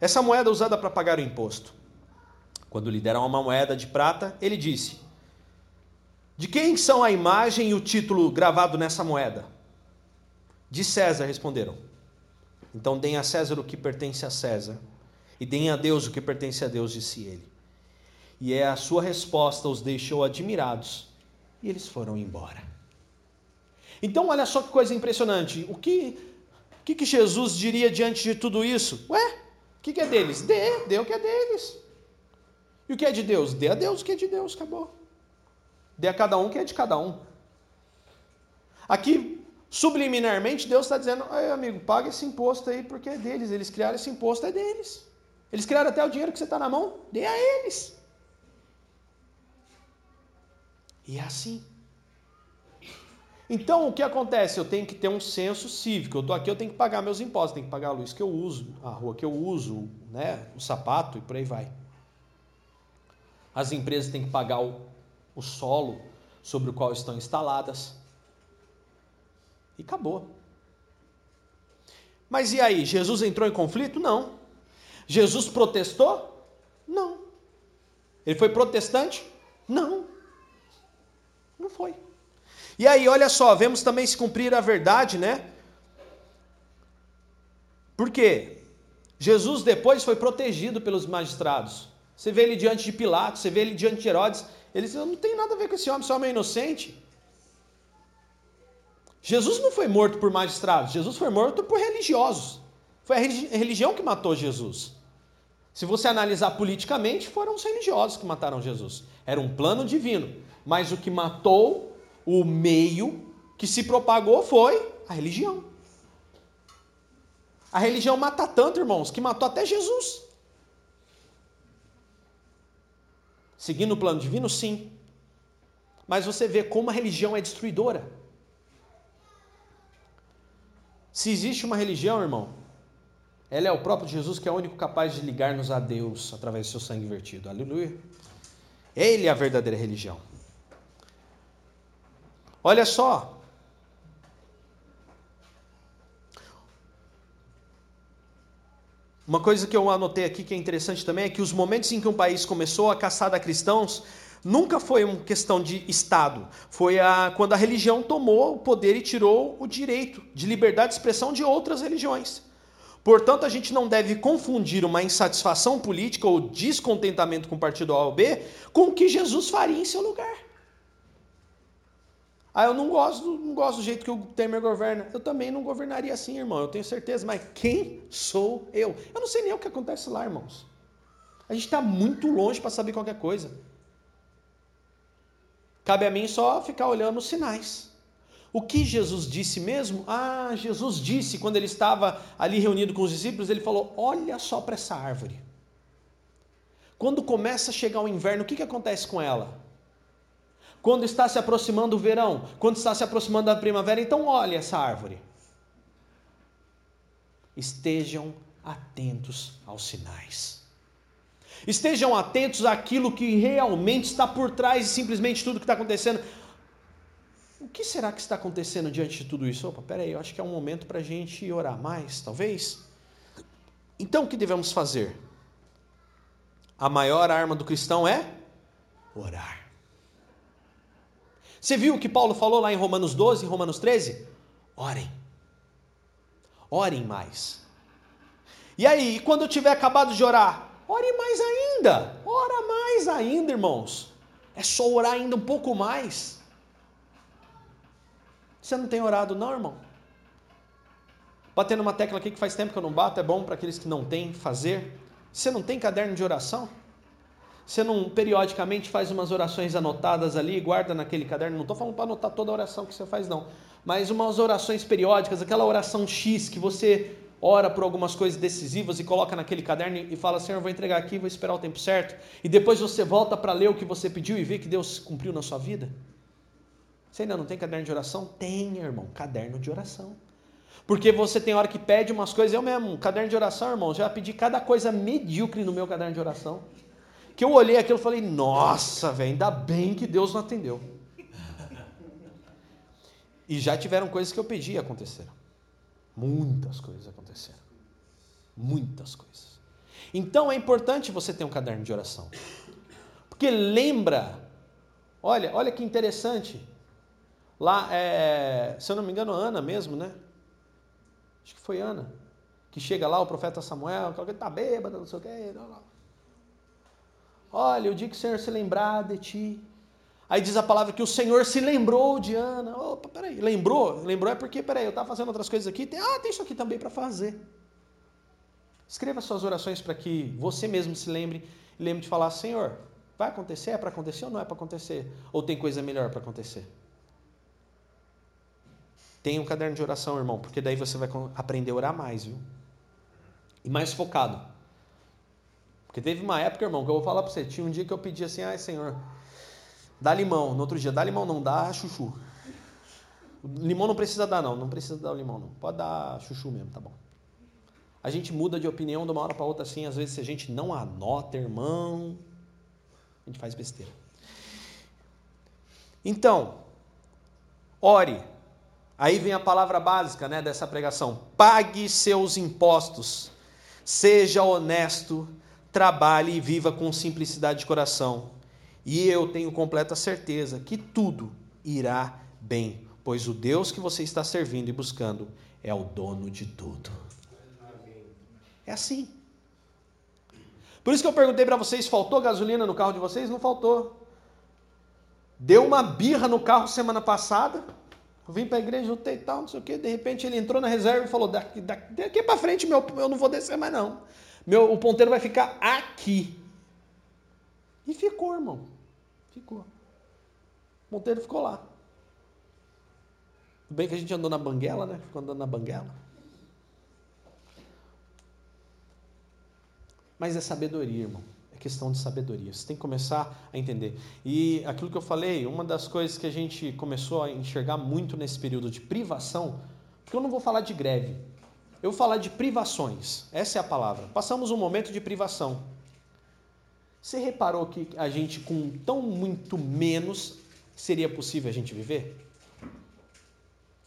Essa moeda usada para pagar o imposto. Quando lhe deram uma moeda de prata, ele disse: De quem são a imagem e o título gravado nessa moeda? De César, responderam. Então deem a César o que pertence a César, e deem a Deus o que pertence a Deus, disse ele. E é a sua resposta os deixou admirados, e eles foram embora. Então, olha só que coisa impressionante. O que, que, que Jesus diria diante de tudo isso? Ué, o que, que é deles? Dê, dê o que é deles. E o que é de Deus? Dê a Deus o que é de Deus, acabou. Dê a cada um o que é de cada um. Aqui, subliminarmente, Deus está dizendo: Ai, amigo, paga esse imposto aí porque é deles. Eles criaram esse imposto, é deles. Eles criaram até o dinheiro que você está na mão, dê a eles. E é assim. Então, o que acontece? Eu tenho que ter um senso cívico. Eu estou aqui, eu tenho que pagar meus impostos, tenho que pagar a luz que eu uso, a rua que eu uso, né, o sapato e por aí vai. As empresas têm que pagar o, o solo sobre o qual estão instaladas. E acabou. Mas e aí? Jesus entrou em conflito? Não. Jesus protestou? Não. Ele foi protestante? Não. Não foi. E aí, olha só, vemos também se cumprir a verdade, né? Por quê? Jesus depois foi protegido pelos magistrados. Você vê ele diante de Pilatos, você vê ele diante de Herodes. Ele diz: não tem nada a ver com esse homem, esse homem é inocente. Jesus não foi morto por magistrados, Jesus foi morto por religiosos. Foi a religião que matou Jesus. Se você analisar politicamente, foram os religiosos que mataram Jesus. Era um plano divino. Mas o que matou, o meio que se propagou foi a religião. A religião mata tanto, irmãos, que matou até Jesus. Seguindo o plano divino, sim. Mas você vê como a religião é destruidora. Se existe uma religião, irmão, ela é o próprio Jesus que é o único capaz de ligar-nos a Deus através do seu sangue vertido. Aleluia. Ele é a verdadeira religião. Olha só, Uma coisa que eu anotei aqui que é interessante também é que os momentos em que um país começou a caçada cristãos nunca foi uma questão de Estado. Foi a, quando a religião tomou o poder e tirou o direito de liberdade de expressão de outras religiões. Portanto, a gente não deve confundir uma insatisfação política ou descontentamento com o partido A ou B com o que Jesus faria em seu lugar. Ah, eu não gosto, não gosto do jeito que o Temer governa. Eu também não governaria assim, irmão, eu tenho certeza. Mas quem sou eu? Eu não sei nem o que acontece lá, irmãos. A gente está muito longe para saber qualquer coisa. Cabe a mim só ficar olhando os sinais. O que Jesus disse mesmo? Ah, Jesus disse quando ele estava ali reunido com os discípulos, ele falou: Olha só para essa árvore. Quando começa a chegar o inverno, o que, que acontece com ela? Quando está se aproximando o verão, quando está se aproximando a primavera, então olhe essa árvore. Estejam atentos aos sinais. Estejam atentos àquilo que realmente está por trás de simplesmente tudo que está acontecendo. O que será que está acontecendo diante de tudo isso? Opa, peraí, eu acho que é um momento para a gente orar mais, talvez. Então o que devemos fazer? A maior arma do cristão é orar. Você viu o que Paulo falou lá em Romanos 12, em Romanos 13? Orem. Orem mais. E aí, quando eu tiver acabado de orar, ore mais ainda. Ora mais ainda, irmãos. É só orar ainda um pouco mais. Você não tem orado, não, irmão? Batendo uma tecla aqui que faz tempo que eu não bato, é bom para aqueles que não têm fazer. Você não tem caderno de oração? Você não periodicamente faz umas orações anotadas ali, guarda naquele caderno. Não estou falando para anotar toda a oração que você faz, não. Mas umas orações periódicas, aquela oração X que você ora por algumas coisas decisivas e coloca naquele caderno e fala: Senhor, vou entregar aqui, vou esperar o tempo certo. E depois você volta para ler o que você pediu e vê que Deus cumpriu na sua vida. Você ainda não tem caderno de oração? Tem, irmão, caderno de oração. Porque você tem hora que pede umas coisas, eu mesmo, caderno de oração, irmão, já pedi cada coisa medíocre no meu caderno de oração que eu olhei aquilo e falei, nossa, velho, ainda bem que Deus não atendeu. E já tiveram coisas que eu pedi aconteceram. Muitas coisas aconteceram. Muitas coisas. Então é importante você ter um caderno de oração. Porque lembra, olha, olha que interessante. Lá, é, se eu não me engano, Ana mesmo, né? Acho que foi Ana. Que chega lá, o profeta Samuel, que está bêbado, não sei o quê. Não, não. Olha, o dia que o Senhor se lembrar de ti. Aí diz a palavra que o Senhor se lembrou de Ana. Opa, peraí, lembrou? Lembrou é porque, peraí, eu estava fazendo outras coisas aqui. Tem, ah, tem isso aqui também para fazer. Escreva suas orações para que você mesmo se lembre e lembre de falar: Senhor, vai acontecer? É para acontecer ou não é para acontecer? Ou tem coisa melhor para acontecer? Tenha um caderno de oração, irmão, porque daí você vai aprender a orar mais, viu? E mais focado. Porque teve uma época, irmão, que eu vou falar para você, tinha um dia que eu pedi assim, ai Senhor, dá limão. No outro dia, dá limão não, dá chuchu. Limão não precisa dar não, não precisa dar o limão não. Pode dar chuchu mesmo, tá bom. A gente muda de opinião de uma hora para outra assim, às vezes se a gente não anota, irmão, a gente faz besteira. Então, ore. Aí vem a palavra básica, né, dessa pregação. Pague seus impostos. Seja honesto trabalhe e viva com simplicidade de coração. E eu tenho completa certeza que tudo irá bem, pois o Deus que você está servindo e buscando é o dono de tudo. É assim. Por isso que eu perguntei para vocês: faltou gasolina no carro de vocês? Não faltou. Deu uma birra no carro semana passada. Eu vim para a igreja, lutei e tal, não sei o quê. De repente ele entrou na reserva e falou: daqui, daqui, daqui para frente meu, eu não vou descer mais não. Meu, o ponteiro vai ficar aqui. E ficou, irmão. Ficou. O ponteiro ficou lá. Tudo bem que a gente andou na banguela, né? Ficou andando na banguela. Mas é sabedoria, irmão. É questão de sabedoria. Você tem que começar a entender. E aquilo que eu falei, uma das coisas que a gente começou a enxergar muito nesse período de privação, porque eu não vou falar de greve, eu vou falar de privações. Essa é a palavra. Passamos um momento de privação. Você reparou que a gente, com tão muito menos, seria possível a gente viver?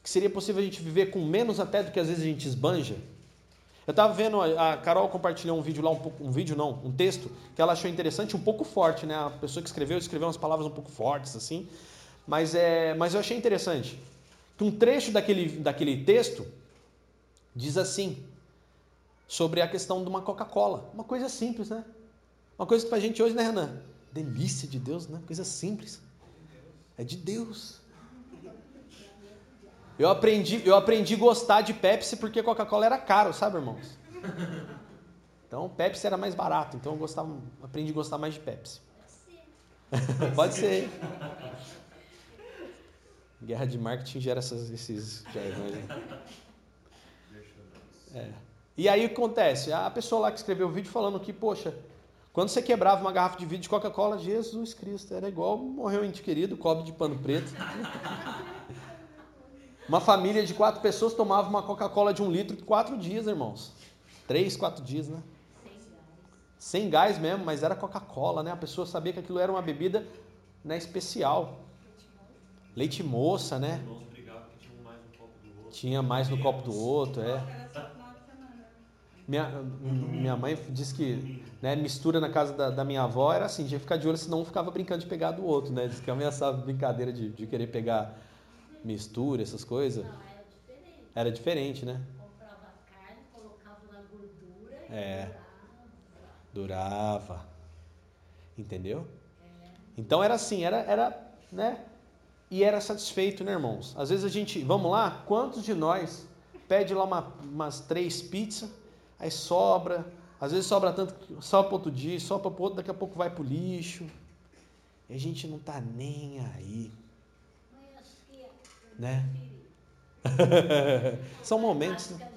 Que seria possível a gente viver com menos até do que às vezes a gente esbanja? Eu estava vendo, a Carol compartilhou um vídeo lá, um, pouco, um vídeo não, um texto, que ela achou interessante, um pouco forte, né? A pessoa que escreveu, escreveu umas palavras um pouco fortes, assim, mas, é, mas eu achei interessante. Que um trecho daquele, daquele texto diz assim, sobre a questão de uma Coca-Cola. Uma coisa simples, né? Uma coisa que pra gente hoje, né, Renan? Delícia de Deus, né? Coisa simples. É de Deus. Eu aprendi, eu aprendi a gostar de Pepsi porque Coca-Cola era caro, sabe, irmãos? Então, Pepsi era mais barato, então eu gostava, aprendi a gostar mais de Pepsi. (laughs) Pode ser. Guerra de marketing gera essas, esses. É. E aí o que acontece? A pessoa lá que escreveu o vídeo falando que, poxa, quando você quebrava uma garrafa de vidro de Coca-Cola, Jesus Cristo, era igual morreu um ente querido, cobre de pano preto. (laughs) Uma família de quatro pessoas tomava uma Coca-Cola de um litro quatro dias, irmãos. Três, quatro dias, né? Sem gás mesmo, mas era Coca-Cola, né? A pessoa sabia que aquilo era uma bebida né, especial. Leite moça, né? Tinha mais no copo do outro, é. Minha, minha mãe disse que né, mistura na casa da, da, minha avó era assim, tinha que ficar de olho, senão um ficava brincando de pegar do outro, né? Diz que ameaçava brincadeira de, de querer pegar mistura, essas coisas. Não, era diferente. Era diferente, né? Comprava carne, colocava na gordura e é. durava. durava. Entendeu? É. Então era assim, era, era, né? E era satisfeito, né, irmãos? Às vezes a gente, vamos lá, quantos de nós pede lá uma, umas três pizzas, aí sobra, às vezes sobra tanto, só para outro dia, só para outro, daqui a pouco vai para o lixo. E a gente não tá nem aí né? (laughs) São momentos. Né?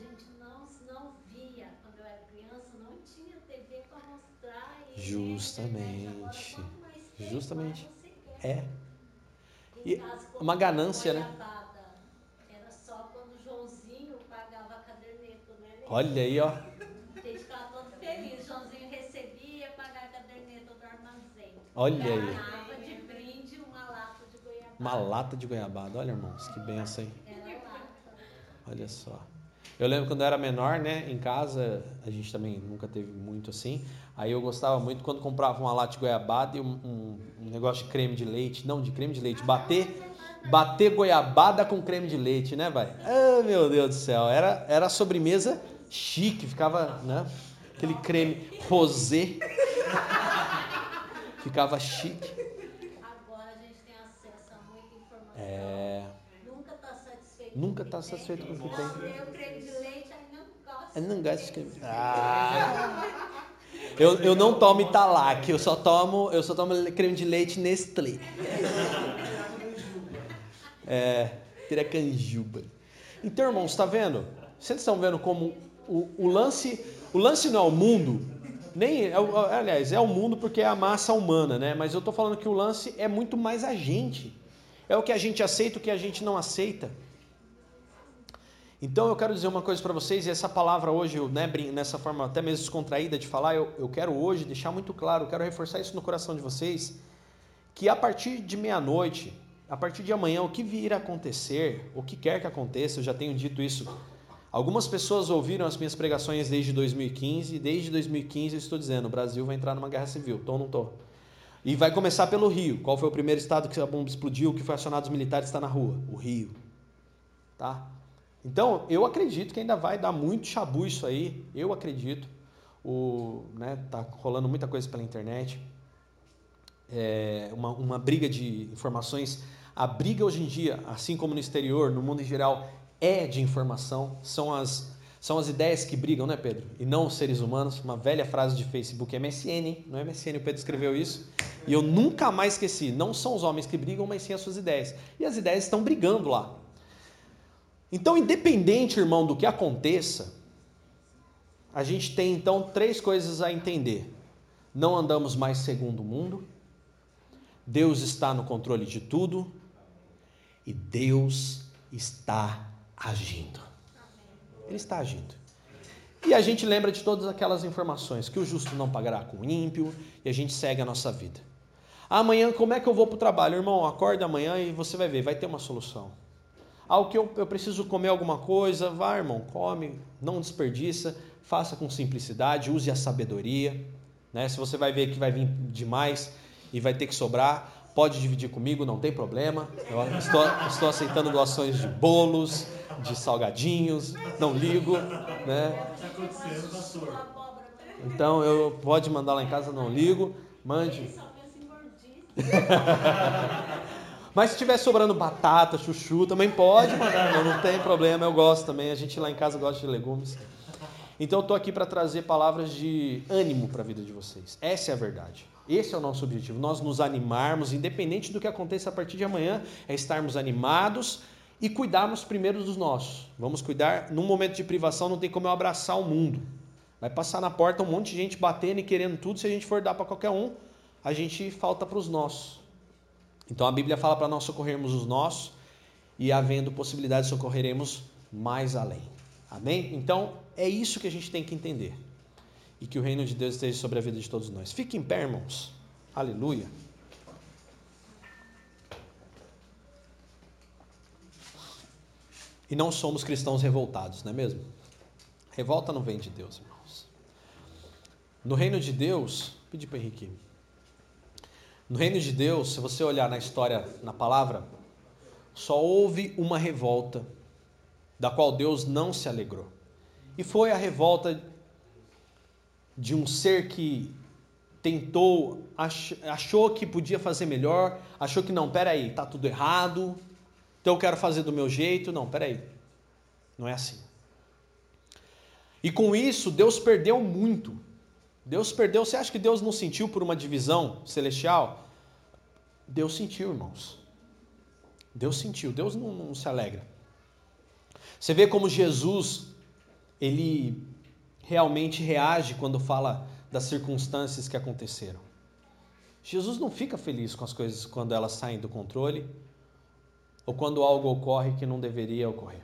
Justamente. Justamente. É. E uma ganância, né? Era só quando o Joãozinho pagava a caderneta, né? Olha aí, ó. A gente ficava todo feliz. Joãozinho recebia pagar a caderneta do armazém. Olha aí. Uma lata de goiabada. Olha, irmãos, que benção, hein? Olha só. Eu lembro quando eu era menor, né, em casa, a gente também nunca teve muito assim. Aí eu gostava muito quando comprava uma lata de goiabada e um, um, um negócio de creme de leite. Não, de creme de leite. Bater, bater goiabada com creme de leite, né, vai? Ah, meu Deus do céu. Era, era sobremesa chique, ficava, né? Aquele creme rosé. (laughs) Ficava chique. É... Nunca está satisfeito. Nunca está satisfeito com o que tem. Eu creme de leite, aí não gosto. Eu não gosto de creme. Ah. (laughs) Eu, eu não tomo Italac, eu só tomo, eu só tomo creme de leite Nestlé. É, Piracanjuba. Então, irmãos, está vendo? Vocês estão vendo como o, o, lance, o lance não é o mundo, nem, é, aliás, é o mundo porque é a massa humana, né? Mas eu estou falando que o lance é muito mais a gente. É o que a gente aceita, o que a gente não aceita. Então eu quero dizer uma coisa para vocês, e essa palavra hoje, né, nessa forma até mesmo descontraída de falar, eu, eu quero hoje deixar muito claro, quero reforçar isso no coração de vocês, que a partir de meia-noite, a partir de amanhã, o que vir a acontecer, o que quer que aconteça, eu já tenho dito isso. Algumas pessoas ouviram as minhas pregações desde 2015, e desde 2015 eu estou dizendo, o Brasil vai entrar numa guerra civil, tô ou não tô? E vai começar pelo Rio. Qual foi o primeiro estado que a bomba explodiu, que foi acionado os militares está na rua? O Rio. Tá? Então, eu acredito que ainda vai dar muito chabu isso aí. Eu acredito. O, né, tá rolando muita coisa pela internet. É uma, uma briga de informações. A briga hoje em dia, assim como no exterior, no mundo em geral, é de informação. São as são as ideias que brigam, né, Pedro? E não os seres humanos. Uma velha frase de Facebook, MSN, não é MSN, o Pedro escreveu isso. E eu nunca mais esqueci. Não são os homens que brigam, mas sim as suas ideias. E as ideias estão brigando lá. Então, independente, irmão, do que aconteça, a gente tem então três coisas a entender. Não andamos mais segundo o mundo. Deus está no controle de tudo. E Deus está agindo. Ele está agindo. E a gente lembra de todas aquelas informações, que o justo não pagará com o ímpio, e a gente segue a nossa vida. Amanhã, como é que eu vou para o trabalho? Irmão, acorda amanhã e você vai ver, vai ter uma solução. Ah, o que eu, eu preciso comer alguma coisa? Vai, irmão, come, não desperdiça, faça com simplicidade, use a sabedoria. Né? Se você vai ver que vai vir demais e vai ter que sobrar, pode dividir comigo, não tem problema. Eu estou, estou aceitando doações de bolos, de salgadinhos, não ligo, né? Então eu pode mandar lá em casa, não ligo, mande. (laughs) Mas se tiver sobrando batata, chuchu, também pode mandar, não, não tem problema, eu gosto também. A gente lá em casa gosta de legumes. Então eu estou aqui para trazer palavras de ânimo para a vida de vocês. Essa é a verdade. Esse é o nosso objetivo, nós nos animarmos, independente do que aconteça a partir de amanhã, é estarmos animados e cuidarmos primeiro dos nossos. Vamos cuidar, num momento de privação não tem como eu abraçar o mundo. Vai passar na porta um monte de gente batendo e querendo tudo, se a gente for dar para qualquer um, a gente falta para os nossos. Então a Bíblia fala para nós socorrermos os nossos e havendo possibilidade socorreremos mais além. Amém? Então é isso que a gente tem que entender e que o reino de Deus esteja sobre a vida de todos nós. Fiquem em pé, irmãos. Aleluia. E não somos cristãos revoltados, não é mesmo? Revolta não vem de Deus, irmãos. No reino de Deus, pedi para Henrique. No reino de Deus, se você olhar na história, na palavra, só houve uma revolta da qual Deus não se alegrou. E foi a revolta de um ser que tentou, achou que podia fazer melhor, achou que não, peraí, está tudo errado, então eu quero fazer do meu jeito. Não, peraí, não é assim. E com isso, Deus perdeu muito. Deus perdeu. Você acha que Deus não sentiu por uma divisão celestial? Deus sentiu, irmãos. Deus sentiu. Deus não, não se alegra. Você vê como Jesus, ele realmente reage quando fala das circunstâncias que aconteceram. Jesus não fica feliz com as coisas quando elas saem do controle ou quando algo ocorre que não deveria ocorrer.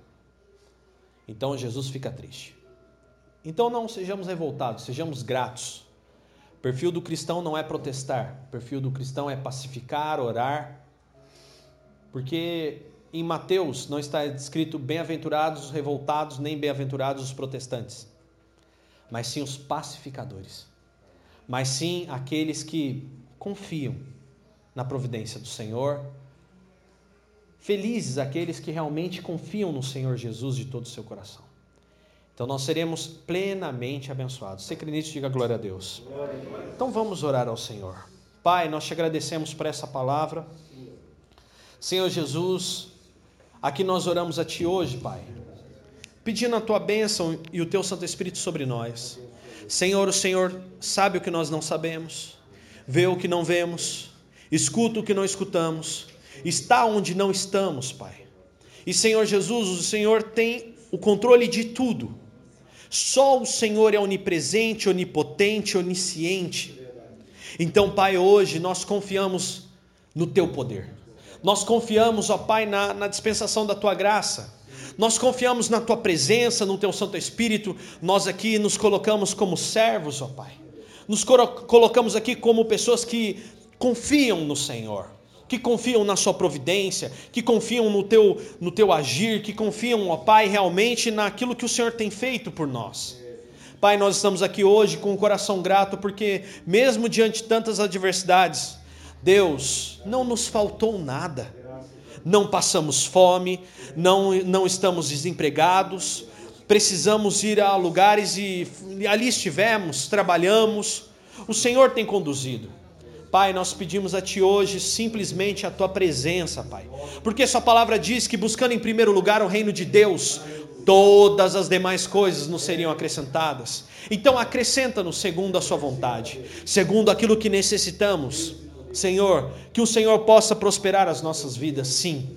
Então Jesus fica triste. Então não sejamos revoltados, sejamos gratos. O perfil do cristão não é protestar, o perfil do cristão é pacificar, orar. Porque em Mateus não está escrito bem-aventurados os revoltados, nem bem-aventurados os protestantes mas sim os pacificadores, mas sim aqueles que confiam na providência do Senhor. Felizes aqueles que realmente confiam no Senhor Jesus de todo o seu coração. Então nós seremos plenamente abençoados. Você crê nisso? Diga glória a Deus. Então vamos orar ao Senhor. Pai, nós te agradecemos por essa palavra. Senhor Jesus, aqui nós oramos a Ti hoje, Pai pedindo a tua bênção e o teu Santo Espírito sobre nós. Senhor, o Senhor sabe o que nós não sabemos, vê o que não vemos, escuta o que não escutamos, está onde não estamos, Pai. E Senhor Jesus, o Senhor tem o controle de tudo. Só o Senhor é onipresente, onipotente, onisciente. Então, Pai, hoje nós confiamos no Teu poder. Nós confiamos, ó Pai, na, na dispensação da Tua graça. Nós confiamos na tua presença, no teu Santo Espírito. Nós aqui nos colocamos como servos, ó Pai. Nos colocamos aqui como pessoas que confiam no Senhor, que confiam na sua providência, que confiam no teu no teu agir, que confiam, ó Pai, realmente naquilo que o Senhor tem feito por nós. Pai, nós estamos aqui hoje com o coração grato porque mesmo diante de tantas adversidades, Deus, não nos faltou nada. Não passamos fome, não, não estamos desempregados, precisamos ir a lugares e ali estivemos, trabalhamos. O Senhor tem conduzido. Pai, nós pedimos a Ti hoje simplesmente a Tua presença, Pai. Porque Sua palavra diz que buscando em primeiro lugar o reino de Deus, todas as demais coisas nos seriam acrescentadas. Então acrescenta-nos segundo a Sua vontade, segundo aquilo que necessitamos. Senhor, que o Senhor possa prosperar as nossas vidas, sim,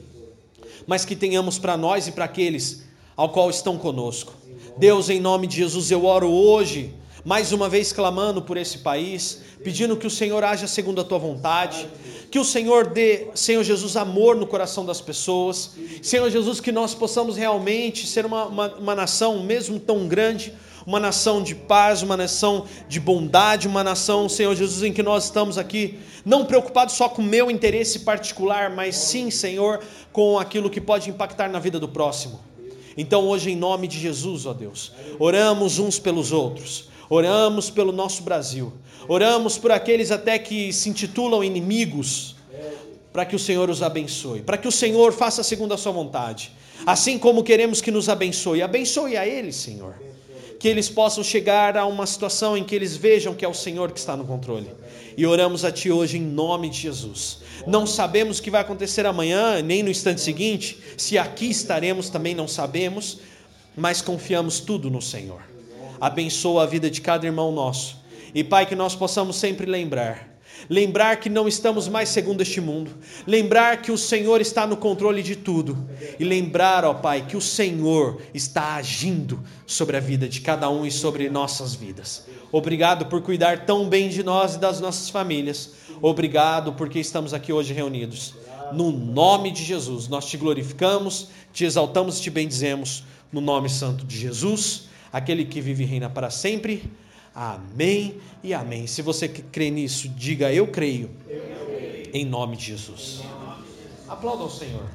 mas que tenhamos para nós e para aqueles ao qual estão conosco. Deus, em nome de Jesus, eu oro hoje mais uma vez clamando por esse país, pedindo que o Senhor haja segundo a tua vontade, que o Senhor dê, Senhor Jesus, amor no coração das pessoas, Senhor Jesus, que nós possamos realmente ser uma, uma, uma nação, mesmo tão grande, uma nação de paz, uma nação de bondade, uma nação, Senhor Jesus, em que nós estamos aqui, não preocupados só com o meu interesse particular, mas sim, Senhor, com aquilo que pode impactar na vida do próximo. Então, hoje, em nome de Jesus, ó Deus, oramos uns pelos outros Oramos pelo nosso Brasil. Oramos por aqueles até que se intitulam inimigos, para que o Senhor os abençoe, para que o Senhor faça segundo a sua vontade. Assim como queremos que nos abençoe, abençoe a eles, Senhor. Que eles possam chegar a uma situação em que eles vejam que é o Senhor que está no controle. E oramos a Ti hoje em nome de Jesus. Não sabemos o que vai acontecer amanhã, nem no instante seguinte. Se aqui estaremos também não sabemos, mas confiamos tudo no Senhor abençoa a vida de cada irmão nosso. E Pai, que nós possamos sempre lembrar lembrar que não estamos mais segundo este mundo, lembrar que o Senhor está no controle de tudo e lembrar, ó Pai, que o Senhor está agindo sobre a vida de cada um e sobre nossas vidas. Obrigado por cuidar tão bem de nós e das nossas famílias. Obrigado porque estamos aqui hoje reunidos. No nome de Jesus, nós te glorificamos, te exaltamos e te bendizemos. No nome santo de Jesus aquele que vive e reina para sempre. Amém e amém. Se você crê nisso, diga eu creio. Eu creio. Em nome de Jesus. Aplauda ao Senhor.